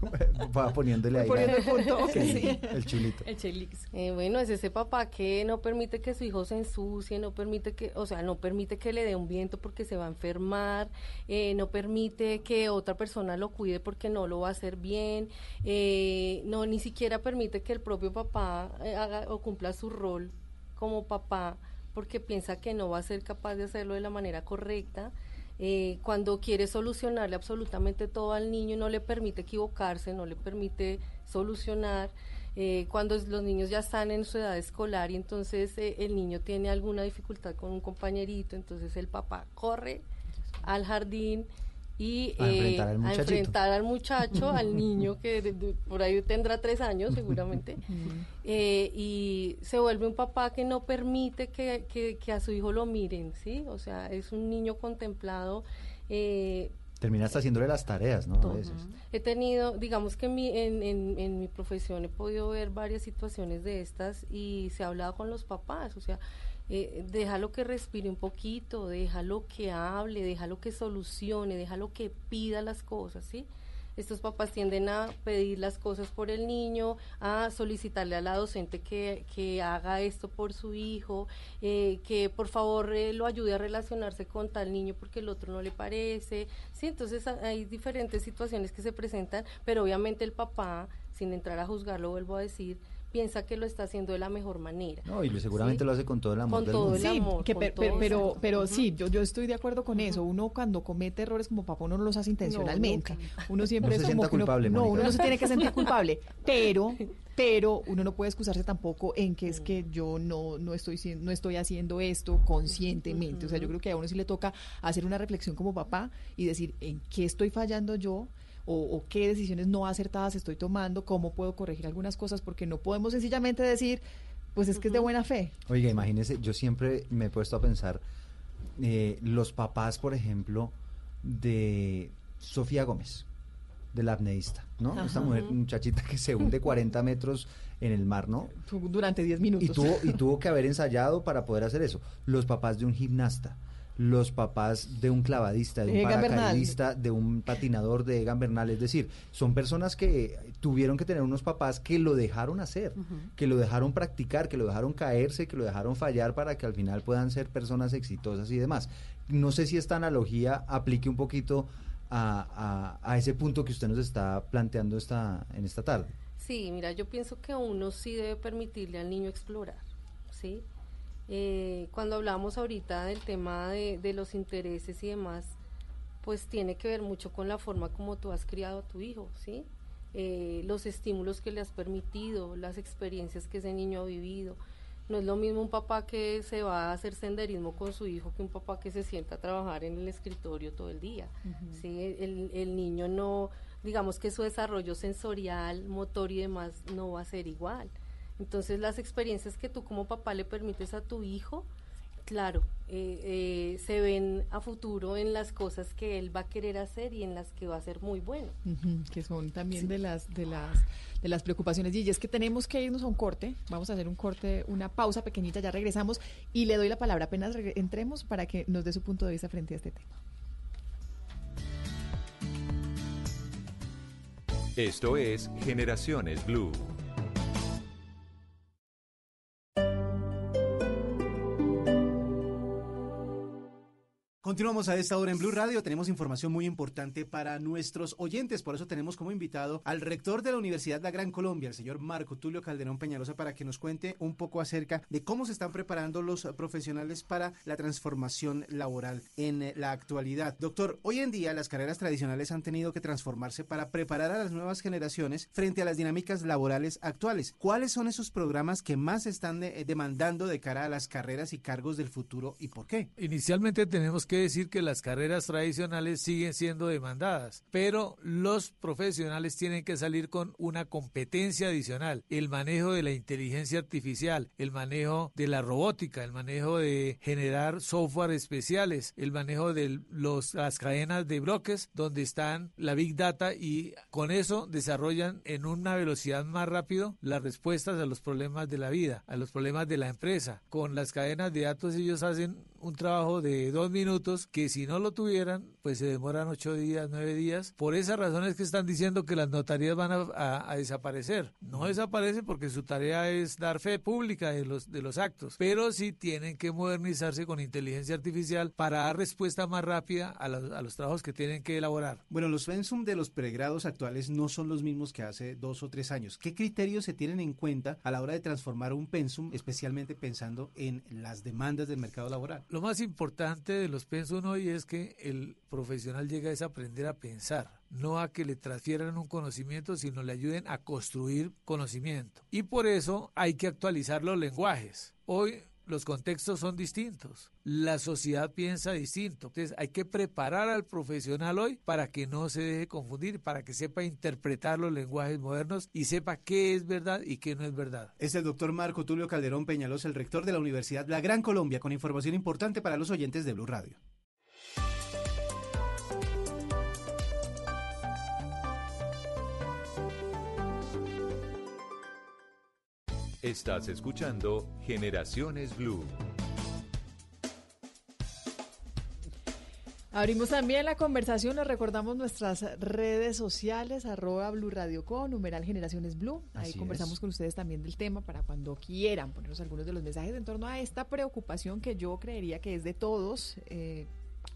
Va poniéndole ahí. Poniendo el punto. sí. El chulito. El chelix. Eh, bueno, es ese papá que no permite que su hijo se ensucie, no permite que, o sea, no permite que le dé un viento porque se va a enfermar, eh, no permite que otra persona lo cuide porque no lo va a hacer bien, eh, no, ni siquiera permite que el propio papá eh, haga o cumpla su rol como papá porque piensa que no va a ser capaz de hacerlo de la manera correcta. Eh, cuando quiere solucionarle absolutamente todo al niño, no le permite equivocarse, no le permite solucionar. cuando los niños ya están en su edad escolar y entonces el niño tiene alguna dificultad con un compañerito, entonces el papá corre al jardín y a enfrentar, al, a enfrentar al muchacho, al niño que por ahí tendrá tres años seguramente, eh, y se vuelve un papá que no permite que, que, a su hijo lo miren, ¿sí? O sea, es un niño contemplado. Eh, Termina hasta haciéndole las tareas, ¿no? A veces. He tenido, digamos que mi, en, en, en mi profesión he podido ver varias situaciones de estas y se ha hablado con los papás, o sea, eh, déjalo que respire un poquito, déjalo que hable, déjalo que solucione, déjalo que pida las cosas, ¿sí? Estos papás tienden a pedir las cosas por el niño, a solicitarle a la docente que, que haga esto por su hijo, eh, que por favor eh, lo ayude a relacionarse con tal niño porque el otro no le parece. Sí, entonces hay diferentes situaciones que se presentan, pero obviamente el papá, sin entrar a juzgarlo, vuelvo a decir, piensa que lo está haciendo de la mejor manera. No, y seguramente ¿sí? lo hace con todo el amor Con del todo mundo. el Sí, amor, que con pe- todo pe- pero, pero sí, yo, yo estoy de acuerdo con eso. Uno cuando comete errores como papá, uno no los hace intencionalmente. uno siempre es se como sienta que uno- culpable, no, uno no se tiene que sentir culpable, pero pero uno no puede excusarse tampoco en que es que yo no no estoy no estoy haciendo esto conscientemente. O sea, yo creo que a uno sí le toca hacer una reflexión como papá y decir en qué estoy fallando yo. O, o qué decisiones no acertadas estoy tomando, cómo puedo corregir algunas cosas, porque no podemos sencillamente decir, pues es que es de buena fe. Oiga, imagínese, yo siempre me he puesto a pensar, eh, los papás, por ejemplo, de Sofía Gómez, de la apneísta, ¿no? Ajá. Esta mujer, muchachita que se hunde 40 metros en el mar, ¿no? Durante 10 minutos. Y tuvo, y tuvo que haber ensayado para poder hacer eso. Los papás de un gimnasta, los papás de un clavadista, de un Egan Bernal. de un patinador de Egan Bernal. Es decir, son personas que tuvieron que tener unos papás que lo dejaron hacer, que lo dejaron practicar, que lo dejaron caerse, que lo dejaron fallar para que al final puedan ser personas exitosas y demás. No sé si esta analogía aplique un poquito a, a- a ese punto que usted nos está planteando esta, en esta tarde. Sí, mira, yo pienso que uno sí debe permitirle al niño explorar, ¿sí? Eh, cuando hablamos ahorita del tema de, de los intereses y demás, pues tiene que ver mucho con la forma como tú has criado a tu hijo, ¿sí? Eh, los estímulos que le has permitido, las experiencias que ese niño ha vivido. No es lo mismo un papá que se va a hacer senderismo con su hijo que un papá que se sienta a trabajar en el escritorio todo el día. ¿sí? el, el niño no, digamos que su desarrollo sensorial, motor y demás no va a ser igual. Entonces las experiencias que tú como papá le permites a tu hijo, claro, eh, eh, se ven a futuro en las cosas que él va a querer hacer y en las que va a ser muy bueno. Que son también de las de las de las preocupaciones y es que tenemos que irnos a un corte vamos a hacer un corte una pausa pequeñita ya regresamos y le doy la palabra apenas entremos para que nos dé su punto de vista frente a este tema Esto es Generaciones Blue. Continuamos a esta hora en Blue Radio. Tenemos información muy importante para nuestros oyentes. Por eso tenemos como invitado al rector de la Universidad La Gran Colombia, el señor Marco Tulio Calderón Peñalosa, para que nos cuente un poco acerca de cómo se están preparando los profesionales para la transformación laboral en la actualidad. Doctor, hoy en día las carreras tradicionales han tenido que transformarse para preparar a las nuevas generaciones frente a las dinámicas laborales actuales. ¿Cuáles son esos programas que más están eh, demandando de cara a las carreras y cargos del futuro y por qué? Inicialmente tenemos que decir que las carreras tradicionales siguen siendo demandadas, pero los profesionales tienen que salir con una competencia adicional, el manejo de la inteligencia artificial, el manejo de la robótica, el manejo de generar software especiales, el manejo de los, las cadenas de bloques donde están la big data y con eso desarrollan en una velocidad más rápido las respuestas a los problemas de la vida, a los problemas de la empresa. Con las cadenas de datos ellos hacen un trabajo de dos minutos que si no lo tuvieran, pues se demoran ocho días, nueve días. Por esa razón es que están diciendo que las notarías van a, a- a desaparecer. No desaparecen porque su tarea es dar fe pública de los, de los actos, pero sí tienen que modernizarse con inteligencia artificial para dar respuesta más rápida a los, a los trabajos que tienen que elaborar. Bueno, los pensum de los pregrados actuales no son los mismos que hace dos o tres años. ¿Qué criterios se tienen en cuenta a la hora de transformar un pensum, especialmente pensando en las demandas del mercado laboral? Lo más importante de los pensum hoy es que el profesional llega es aprender a pensar, no a que le transfieran un conocimiento, sino le ayuden a construir conocimiento. Y por eso hay que actualizar los lenguajes. Hoy los contextos son distintos, la sociedad piensa distinto. Entonces hay que preparar al profesional hoy para que no se deje confundir, para que sepa interpretar los lenguajes modernos y sepa qué es verdad y qué no es verdad. Es el doctor Marco Tulio Calderón Peñalosa, el rector de la Universidad La Gran Colombia, con información importante para los oyentes de Blue Radio. Estás escuchando Generaciones Blue. Abrimos también la conversación, les recordamos nuestras redes sociales, arroba Blue Radio con, numeral Generaciones Blue. Ahí Así conversamos es. con ustedes también del tema para cuando quieran ponernos algunos de los mensajes en torno a esta preocupación que yo creería que es de todos. eh,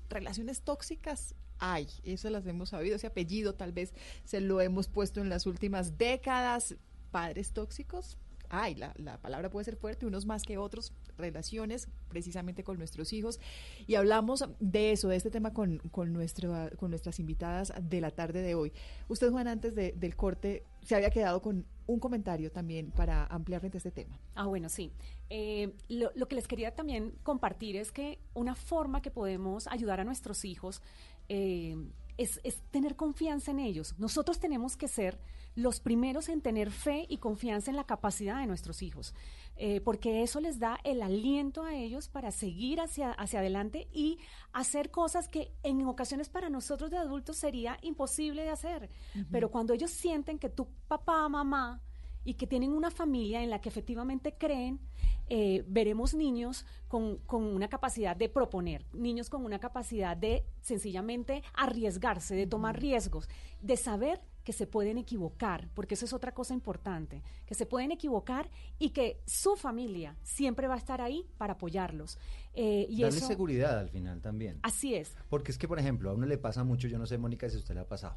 relaciones tóxicas hay, eso las hemos sabido, ese apellido tal vez se lo hemos puesto en las últimas décadas. Padres tóxicos, ay, la, la palabra puede ser fuerte, unos más que otros, relaciones precisamente con nuestros hijos. Y hablamos de eso, de este tema con, con, nuestro, con nuestras invitadas de la tarde de hoy. Usted, Juan, antes de- del corte, se había quedado con un comentario también para ampliar frente a este tema. Ah, bueno, sí. Eh, lo, que les quería también compartir es que una forma que podemos ayudar a nuestros hijos eh, es tener confianza en ellos. Nosotros tenemos que ser los primeros en tener fe y confianza en la capacidad de nuestros hijos, eh, porque eso les da el aliento a ellos para seguir hacia, hacia adelante y hacer cosas que en ocasiones para nosotros de adultos sería imposible de hacer. Pero cuando ellos sienten que tu papá, mamá, y que tienen una familia en la que efectivamente creen, eh, veremos niños con, con una capacidad de proponer, niños con una capacidad de sencillamente arriesgarse, de tomar riesgos, de saber que se pueden equivocar, porque eso es otra cosa importante, que se pueden equivocar y que su familia siempre va a estar ahí para apoyarlos. Eh, y Darle eso, seguridad al final también. Así es. Porque es que, por ejemplo, a uno le pasa mucho, yo no sé, Mónica, si a usted le ha pasado,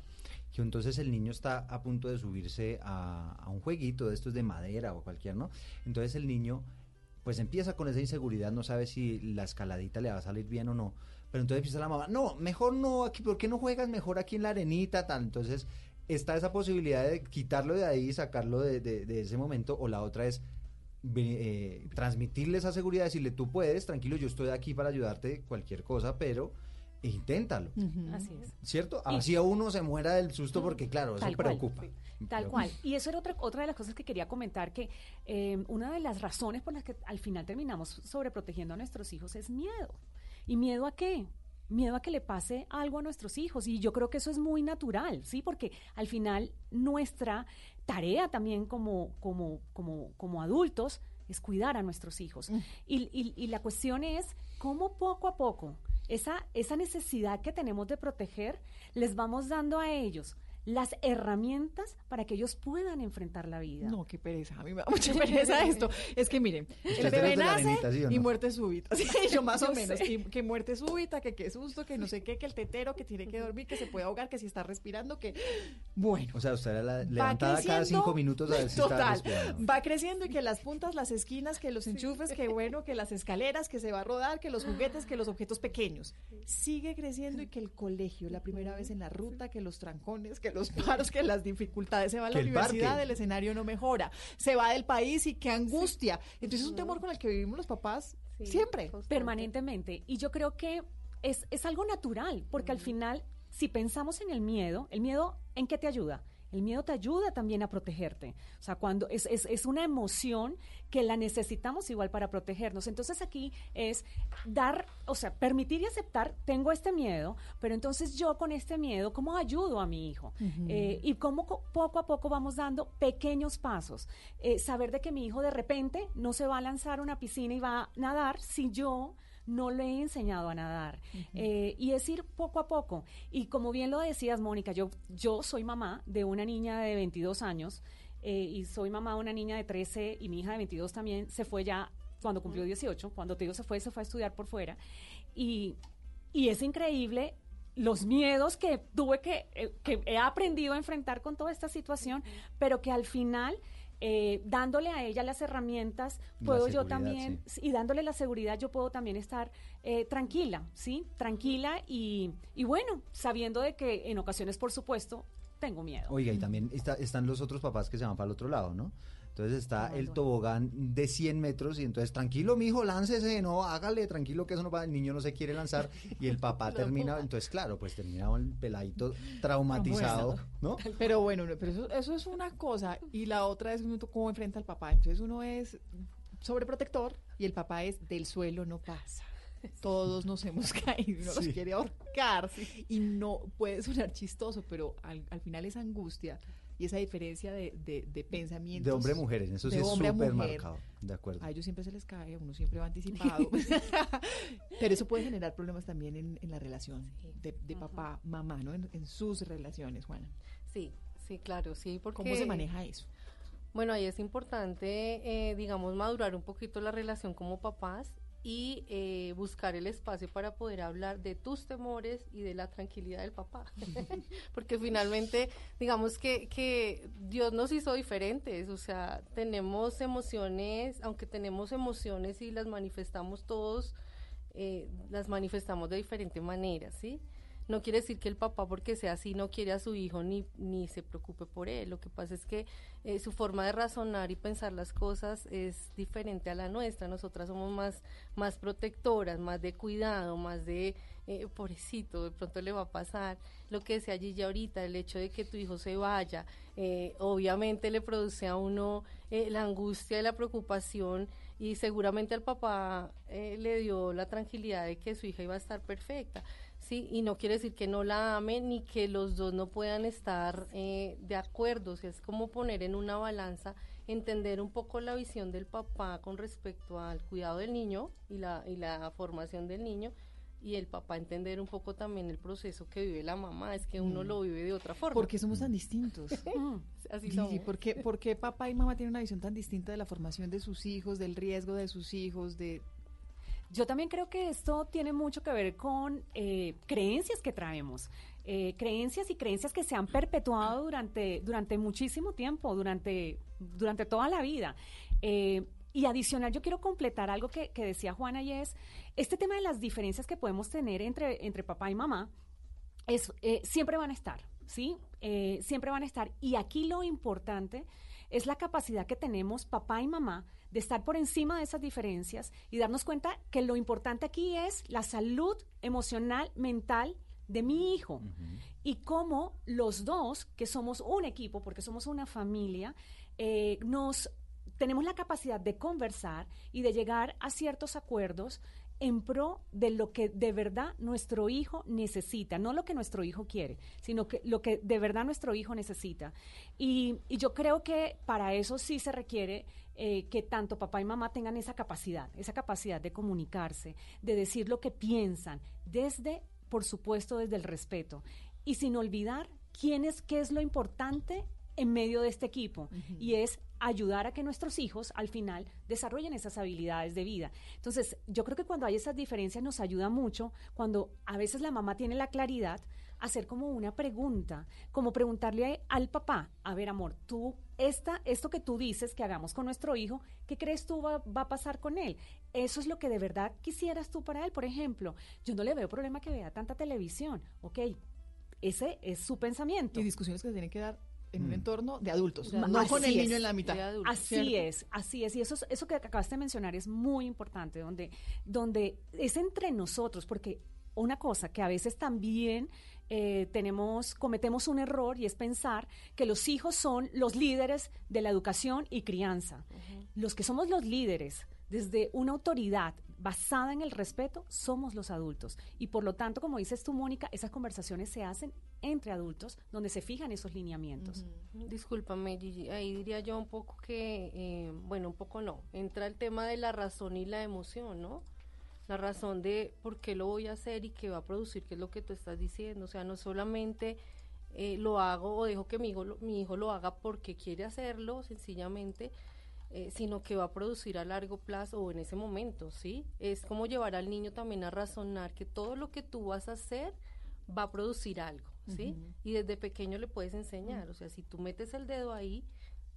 que entonces el niño está a punto de subirse a, a un jueguito de estos de madera o cualquier, ¿no? Entonces el niño, pues empieza con esa inseguridad, no sabe si la escaladita le va a salir bien o no. Pero entonces empieza la mamá, no, mejor no, aquí, ¿por qué no juegas mejor aquí en la arenita? Tal. Entonces está esa posibilidad de quitarlo de ahí y sacarlo de, de- de ese momento, o la otra es eh, transmitirle esa seguridad, decirle, tú puedes, tranquilo, yo estoy aquí para ayudarte, cualquier cosa, pero inténtalo. Así es. ¿Cierto? Así a uno se muera del susto porque, claro, eso Tal cual. preocupa. Tal cual. Y eso era otra, otra de las cosas que quería comentar, que eh, una de las razones por las que al final terminamos sobreprotegiendo a nuestros hijos es miedo. ¿Y miedo a qué? Miedo a que le pase algo a nuestros hijos. Y yo creo que eso es muy natural, ¿sí? Porque al final nuestra tarea también como, como, como, como adultos es cuidar a nuestros hijos. Y, y- y la cuestión es cómo poco a poco esa, esa necesidad que tenemos de proteger, les vamos dando a ellos las herramientas para que ellos puedan enfrentar la vida. No, qué pereza. A mí me da mucha pereza esto. Es que miren, el bebé nace ¿sí y muerte súbita. Sí, yo más o menos. Y que muerte súbita, que qué susto, que no sé qué, que el tetero, que tiene que dormir, que se puede ahogar, que si está respirando, que... Bueno. O sea, usted era la- va levantada cada cinco minutos a ver si está Total, respirando. va creciendo y que las puntas, las esquinas, que los enchufes, que bueno, que las escaleras, que se va a rodar, que los juguetes, que los objetos pequeños. Sigue creciendo y que el colegio, la primera vez en la ruta, que los trancones, que los paros, que las dificultades, se va a la universidad, parque. el escenario no mejora, se va del país y qué angustia. Entonces es un temor con el que vivimos los papás siempre. Permanentemente. Y yo creo que es, es algo natural, porque al final, si pensamos en el miedo, el miedo, ¿en qué te ayuda? El miedo te ayuda también a protegerte. O sea, cuando es, es, es una emoción que la necesitamos igual para protegernos. Entonces aquí es dar, o sea, permitir y aceptar, tengo este miedo, pero entonces yo con este miedo, ¿cómo ayudo a mi hijo? Ujú. Eh, y cómo co- poco a poco vamos dando pequeños pasos. Eh, saber de que mi hijo de repente no se va a lanzar a una piscina y va a nadar si yo no le he enseñado a nadar. Eh, y es ir poco a poco. Y como bien lo decías, Mónica, yo, yo soy mamá de una niña de 22 años eh, y soy mamá de una niña de 13 y mi hija de 22 también se fue ya cuando cumplió 18. Cuando te digo se fue, se fue a estudiar por fuera. Y, y es increíble los miedos que tuve que, eh, que he aprendido a enfrentar con toda esta situación, pero que al final, eh, dándole a ella las herramientas, La puedo yo también, y dándole la seguridad, yo puedo también estar eh, tranquila, ¿sí? Tranquila y, y bueno, sabiendo de que en ocasiones, por supuesto, tengo miedo. Oiga, y también está- están los otros papás que se van para el otro lado, ¿no? Entonces está el tobogán de 100 metros y entonces, tranquilo, mijo, láncese, no, hágale, tranquilo, que eso no va, el niño no se quiere lanzar y el papá termina, entonces, claro, pues termina el peladito traumatizado, ¿no? Pero bueno, no, pero eso, eso es una cosa y la otra es uno cómo enfrenta al papá. Entonces uno es sobreprotector y el papá es del suelo no pasa. Todos nos hemos caído, uno Sí. los quiere ahorcar y no puede sonar chistoso, pero al, al final esa angustia y esa diferencia de, de, de pensamientos. De hombre a mujer, en eso sí es súper marcado, de acuerdo. A ellos siempre se les cae, uno siempre va anticipado. Pero eso puede generar problemas también en, en la relación de, de papá, mamá, ¿no? En, en sus relaciones, Juana. Sí, sí, claro, sí, porque... ¿Cómo se maneja eso? Bueno, ahí es importante, eh, digamos, madurar un poquito la relación como papás y eh, buscar el espacio para poder hablar de tus temores y de la tranquilidad del papá. Porque finalmente, digamos que, que Dios nos hizo diferentes, o sea, tenemos emociones, aunque tenemos emociones y las manifestamos todos, eh, las manifestamos de diferente manera, ¿sí? No quiere decir que el papá, porque sea así, no quiere a su hijo ni, ni se preocupe por él. Lo que pasa es que eh, su forma de razonar y pensar las cosas es diferente a la nuestra. Nosotras somos más, más protectoras, más de cuidado, más de, eh, pobrecito, de pronto le va a pasar. Lo que decía Gigi ahorita, el hecho de que tu hijo se vaya, eh, obviamente le produce a uno eh, la angustia y la preocupación y seguramente al papá le dio la tranquilidad de que su hija iba a estar perfecta. Sí, y no quiere decir que no la ame ni que los dos no puedan estar eh, de acuerdo. O sea, es como poner en una balanza, entender un poco la visión del papá con respecto al cuidado del niño y la, y la formación del niño y el papá entender un poco también el proceso que vive la mamá. Es que uno Mm. lo vive de otra forma. ¿Por qué somos tan distintos? Así Gigi, somos. ¿por qué, por qué papá y mamá tienen una visión tan distinta de la formación de sus hijos, del riesgo de sus hijos, de... Yo también creo que esto tiene mucho que ver con eh, creencias que traemos, eh, creencias y creencias que se han perpetuado durante, durante muchísimo tiempo, durante, durante toda la vida. Eh, y adicional, yo quiero completar algo que, decía Juana y es este tema de las diferencias que podemos tener entre, entre papá y mamá, es, eh, siempre van a estar, ¿sí? Eh, siempre van a estar. Y aquí lo importante es la capacidad que tenemos papá y mamá de estar por encima de esas diferencias y darnos cuenta que lo importante aquí es la salud emocional, mental de mi hijo. Y cómo los dos, que somos un equipo, porque somos una familia, eh, nos tenemos la capacidad de conversar y de llegar a ciertos acuerdos en pro de lo que de verdad nuestro hijo necesita, no lo que nuestro hijo quiere, sino que lo que de verdad nuestro hijo necesita. Y, yo creo que para eso sí se requiere eh, que tanto papá y mamá tengan esa capacidad, esa capacidad de comunicarse, de decir lo que piensan, desde, por supuesto, desde el respeto. Y sin olvidar quién es, qué es lo importante en medio de este equipo. Y es ayudar a que nuestros hijos al final desarrollen esas habilidades de vida. Entonces, yo creo que cuando hay esas diferencias nos ayuda mucho, cuando a veces la mamá tiene la claridad, hacer como una pregunta, como preguntarle al papá, a ver, amor, tú, esta, esto que tú dices que hagamos con nuestro hijo, ¿qué crees tú va, va a pasar con él? Eso es lo que de verdad quisieras tú para él, por ejemplo. Yo no le veo problema que vea tanta televisión, ¿ok? Ese es su pensamiento. Y discusiones que se tienen que dar en un entorno de adultos, De no con el niño es. en la mitad. Así ¿cierto? es, así es. Y eso, es- eso que acabaste de mencionar es muy importante, donde, donde es entre nosotros, porque una cosa que a veces también eh, tenemos, cometemos un error y es pensar que los hijos son los líderes de la educación y crianza. Los que somos los líderes desde una autoridad basada en el respeto, somos los adultos. Y por lo tanto, como dices tú, Mónica, esas conversaciones se hacen entre adultos, donde se fijan esos lineamientos. Discúlpame, Gigi, ahí diría yo un poco que, eh, bueno, un poco no, entra el tema de la razón y la emoción, ¿no? La razón de por qué lo voy a hacer y qué va a producir, qué es lo que tú estás diciendo. O sea, no solamente eh, lo hago o dejo que mi hijo, lo- mi hijo lo haga porque quiere hacerlo, sencillamente, eh, sino que va a producir a largo plazo o en ese momento, ¿sí? Es como llevar al niño también a razonar que todo lo que tú vas a hacer va a producir algo, ¿sí? Y desde pequeño le puedes enseñar, o sea, si tú metes el dedo ahí,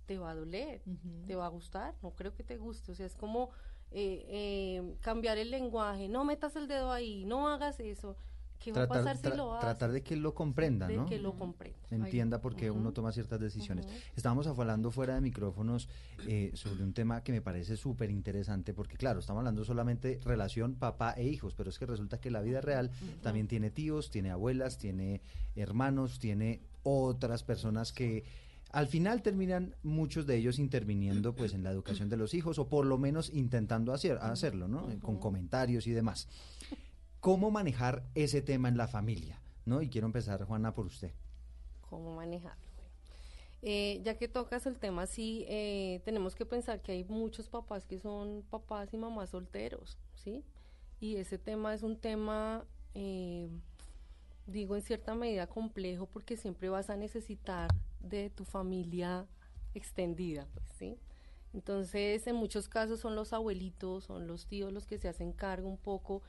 te va a doler, te va a gustar, no creo que te guste, o sea, es como eh, eh, cambiar el lenguaje, no metas el dedo ahí, no hagas eso, ¿qué va a pasar si tra- lo haces? tratar de que lo comprenda, de ¿no? que lo comprenda. entienda por qué uno toma ciertas decisiones. Estábamos hablando fuera de micrófonos eh, sobre un tema que me parece súper interesante, porque claro, estamos hablando solamente relación papá e hijos, pero es que resulta que la vida real también tiene tíos, tiene abuelas, tiene hermanos, tiene otras personas que al final terminan muchos de ellos interviniendo pues en la educación de los hijos o por lo menos intentando hacer, hacerlo, ¿no? Eh, Con comentarios y demás. ¿Cómo manejar ese tema en la familia? ¿No? Y quiero empezar, Juana, por usted. cómo manejarlo. Eh, ya que tocas el tema, sí, eh, tenemos que pensar que hay muchos papás que son papás y mamás solteros, ¿sí? Y ese tema es un tema, eh, digo, en cierta medida complejo porque siempre vas a necesitar de tu familia extendida, pues, ¿sí? Entonces, en muchos casos son los abuelitos, son los tíos los que se hacen cargo un poco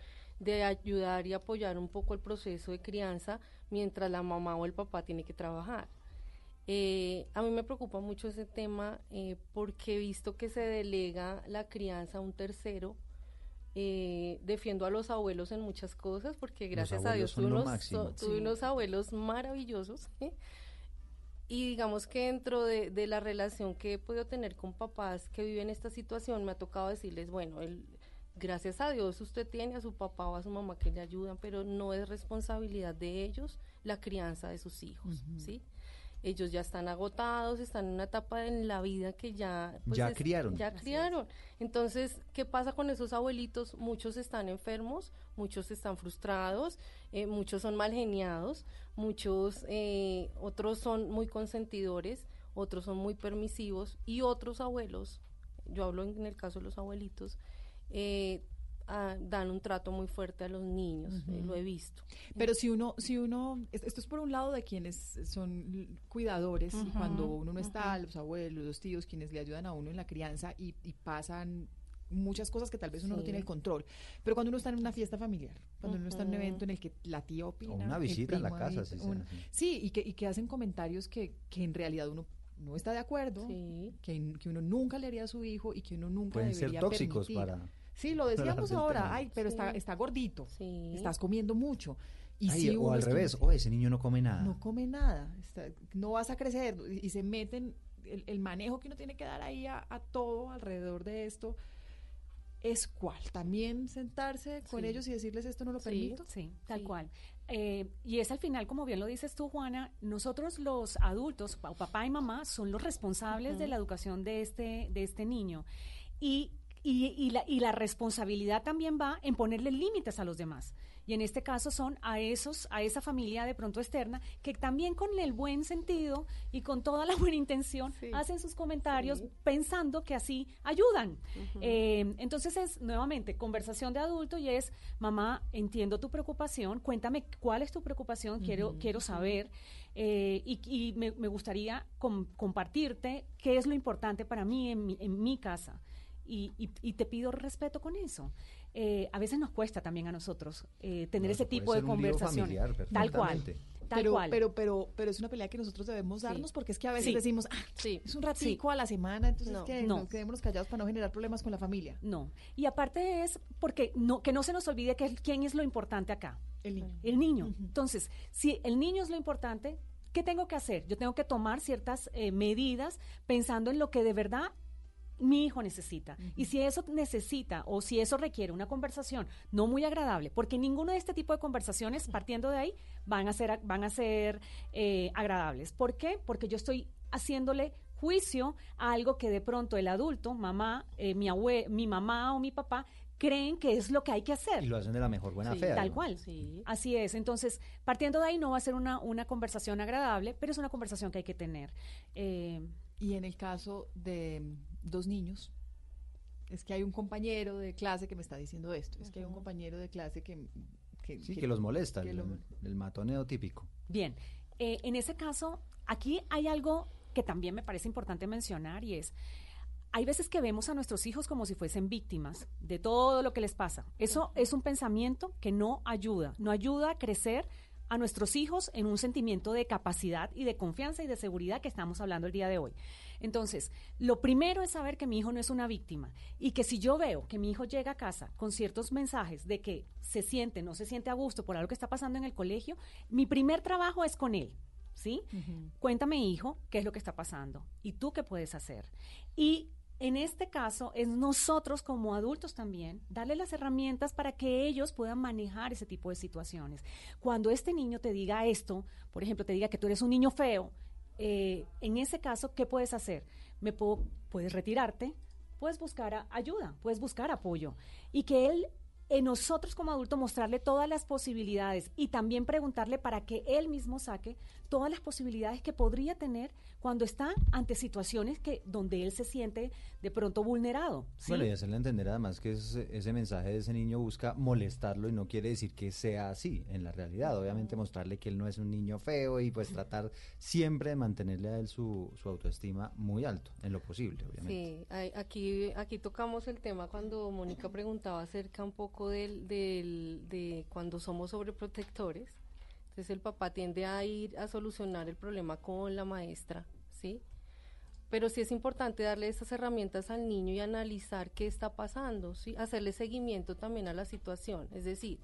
de ayudar y apoyar un poco el proceso de crianza mientras la mamá o el papá tiene que trabajar. Eh, a mí me preocupa mucho ese tema eh, porque he visto que se delega la crianza a un tercero. Eh, defiendo a los abuelos en muchas cosas porque gracias a Dios tuve unos, tuve unos, abuelos maravillosos. Y digamos que dentro de, de, la relación que he podido tener con papás que viven esta situación, me ha tocado decirles, bueno, el, gracias a Dios usted tiene a su papá o a su mamá que le ayudan, pero no es responsabilidad de ellos la crianza de sus hijos, ¿sí? ellos ya están agotados, están en una etapa en la vida que ya... Pues, ya criaron. Ya criaron. Entonces, ¿qué pasa con esos abuelitos? Muchos están enfermos, muchos están frustrados, eh, muchos son mal geniados, muchos, eh, otros son muy consentidores, otros son muy permisivos y otros abuelos, yo hablo en el caso de los abuelitos, eh, dan un trato muy fuerte a los niños, eh, lo he visto. Pero si uno, si uno, esto es por un lado de quienes son cuidadores y cuando uno no está, los abuelos, los tíos, quienes le ayudan a uno en la crianza y, pasan muchas cosas que tal vez uno no tiene el control. Pero cuando uno está en una fiesta familiar, cuando uno está en un evento en el que la tía opina. O una visita en la casa, sí, sí, y que, y que hacen comentarios que, que en realidad uno no está de acuerdo, que, que, uno nunca le haría a su hijo y que uno nunca Pueden debería ser tóxicos permitir. para Sí, lo decíamos ahora, ay, pero está, está gordito, estás comiendo mucho. Y si o al revés, o ese niño no come nada. No come nada, no vas a crecer y se meten el, manejo que uno tiene que dar ahí a, todo alrededor de esto es cuál, también sentarse con ellos y decirles esto no lo permito. Sí, tal cual. Eh, y es al final, como bien lo dices tú, Juana, nosotros los adultos, papá y mamá, son los responsables de la educación de este, de este niño. Y y, la, y la responsabilidad también va en ponerle límites a los demás. Y en este caso son a esos, a esa familia de pronto externa, que también con el buen sentido y con toda la buena intención hacen sus comentarios pensando que así ayudan. Eh, entonces es nuevamente conversación de adulto y es, mamá, entiendo tu preocupación, cuéntame cuál es tu preocupación, quiero, quiero saber. Eh, y, me, gustaría compartirte qué es lo importante para mí en mi, en mi casa y, te pido respeto con eso. Eh, a veces nos cuesta también a nosotros eh, tener ese tipo de conversaciones. Tal cual. Tal pero, cual. pero, pero, pero es una pelea que nosotros debemos darnos porque es que a veces decimos, ah, es un ratico a la semana, entonces no, que no. quedémonos callados para no generar problemas con la familia. No. Y aparte es porque no, que no se nos olvide que quién es lo importante acá. El niño. El niño. Entonces, si el niño es lo importante, ¿qué tengo que hacer? Yo tengo que tomar ciertas eh, medidas pensando en lo que de verdad mi hijo necesita. Y si eso necesita o si eso requiere una conversación no muy agradable, porque ninguno de este tipo de conversaciones, partiendo de ahí, van a ser, van a ser eh, agradables. ¿Por qué? Porque yo estoy haciéndole juicio a algo que de pronto el adulto, mamá, eh, mi, abue mi mamá o mi papá, creen que es lo que hay que hacer. Y lo hacen de la mejor buena fe. Tal cual. Sí. Así es. Entonces, partiendo de ahí no va a ser una, una conversación agradable, pero es una conversación que hay que tener. Eh, y en el caso de dos niños, es que hay un compañero de clase que me está diciendo esto, es que hay un compañero de clase que... que sí, que, los molesta, el, matoneo típico. Bien, eh, en ese caso, aquí hay algo que también me parece importante mencionar y es, hay veces que vemos a nuestros hijos como si fuesen víctimas de todo lo que les pasa. Eso es un pensamiento que no ayuda, no ayuda a crecer a nuestros hijos en un sentimiento de capacidad y de confianza y de seguridad que estamos hablando el día de hoy. Entonces, lo primero es saber que mi hijo no es una víctima y que si yo veo que mi hijo llega a casa con ciertos mensajes de que se siente, no se siente a gusto por algo que está pasando en el colegio, mi primer trabajo es con él. ¿Sí? Cuéntame, hijo, qué es lo que está pasando y tú qué puedes hacer. Y en este caso es nosotros como adultos también darle las herramientas para que ellos puedan manejar ese tipo de situaciones. Cuando este niño te diga esto, por ejemplo, te diga que tú eres un niño feo, eh, en ese caso, ¿qué puedes hacer? Me puedo, puedes retirarte, puedes buscar ayuda, puedes buscar apoyo y que él en nosotros como adultos mostrarle todas las posibilidades y también preguntarle para que él mismo saque todas las posibilidades que podría tener cuando está ante situaciones que donde él se siente de pronto vulnerado. ¿sí? Bueno, y hacerle entender además que ese, ese mensaje de ese niño busca molestarlo y no quiere decir que sea así en la realidad. Obviamente mostrarle que él no es un niño feo y pues tratar siempre de mantenerle a él su, su autoestima muy alto, en lo posible, obviamente. Sí, hay- aquí, aquí tocamos el tema cuando Mónica preguntaba acerca un poco del, del- de cuando somos sobreprotectores. Entonces el papá tiende a ir a solucionar el problema con la maestra, ¿sí? Pero sí es importante darle esas herramientas al niño y analizar qué está pasando, ¿sí? Hacerle seguimiento también a la situación. Es decir,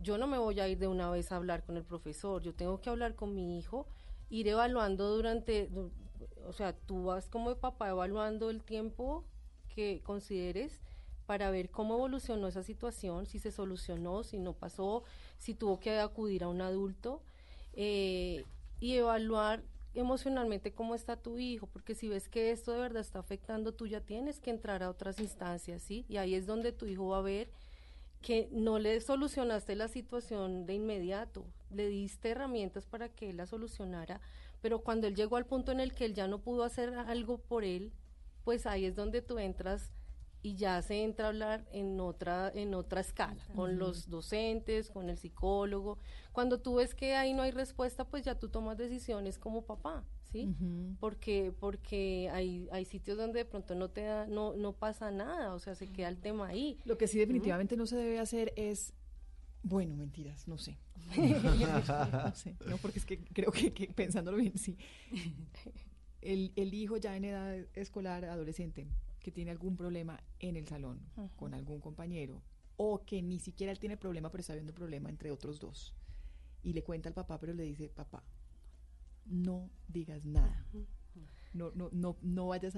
yo no me voy a ir de una vez a hablar con el profesor, yo tengo que hablar con mi hijo, ir evaluando durante, du- o sea, tú vas como papá evaluando el tiempo que consideres para ver cómo evolucionó esa situación, si se solucionó, si no pasó, si tuvo que acudir a un adulto eh, y evaluar emocionalmente cómo está tu hijo, porque si ves que esto de verdad está afectando, tú ya tienes que entrar a otras instancias, ¿sí? Y ahí es donde tu hijo va a ver que no le solucionaste la situación de inmediato, le diste herramientas para que él la solucionara, pero cuando él llegó al punto en el que él ya no pudo hacer algo por él, pues ahí es donde tú entras y ya se entra a hablar en otra en otra escala, con los docentes, con el psicólogo. Cuando tú ves que ahí no hay respuesta, pues ya tú tomas decisiones como papá, ¿sí? Porque porque hay hay sitios donde de pronto no te da no no pasa nada, o sea, se queda el tema ahí. Lo que sí definitivamente no se debe hacer es, bueno, mentiras, no sé. no sé, no, porque es que creo que, que pensándolo bien, sí. El, el hijo ya en edad escolar, adolescente, que tiene algún problema en el salón con algún compañero, o que ni siquiera él tiene problema, pero está viendo problema entre otros dos, y le cuenta al papá, pero le dice, papá, no digas nada. No, no, no, no vayas a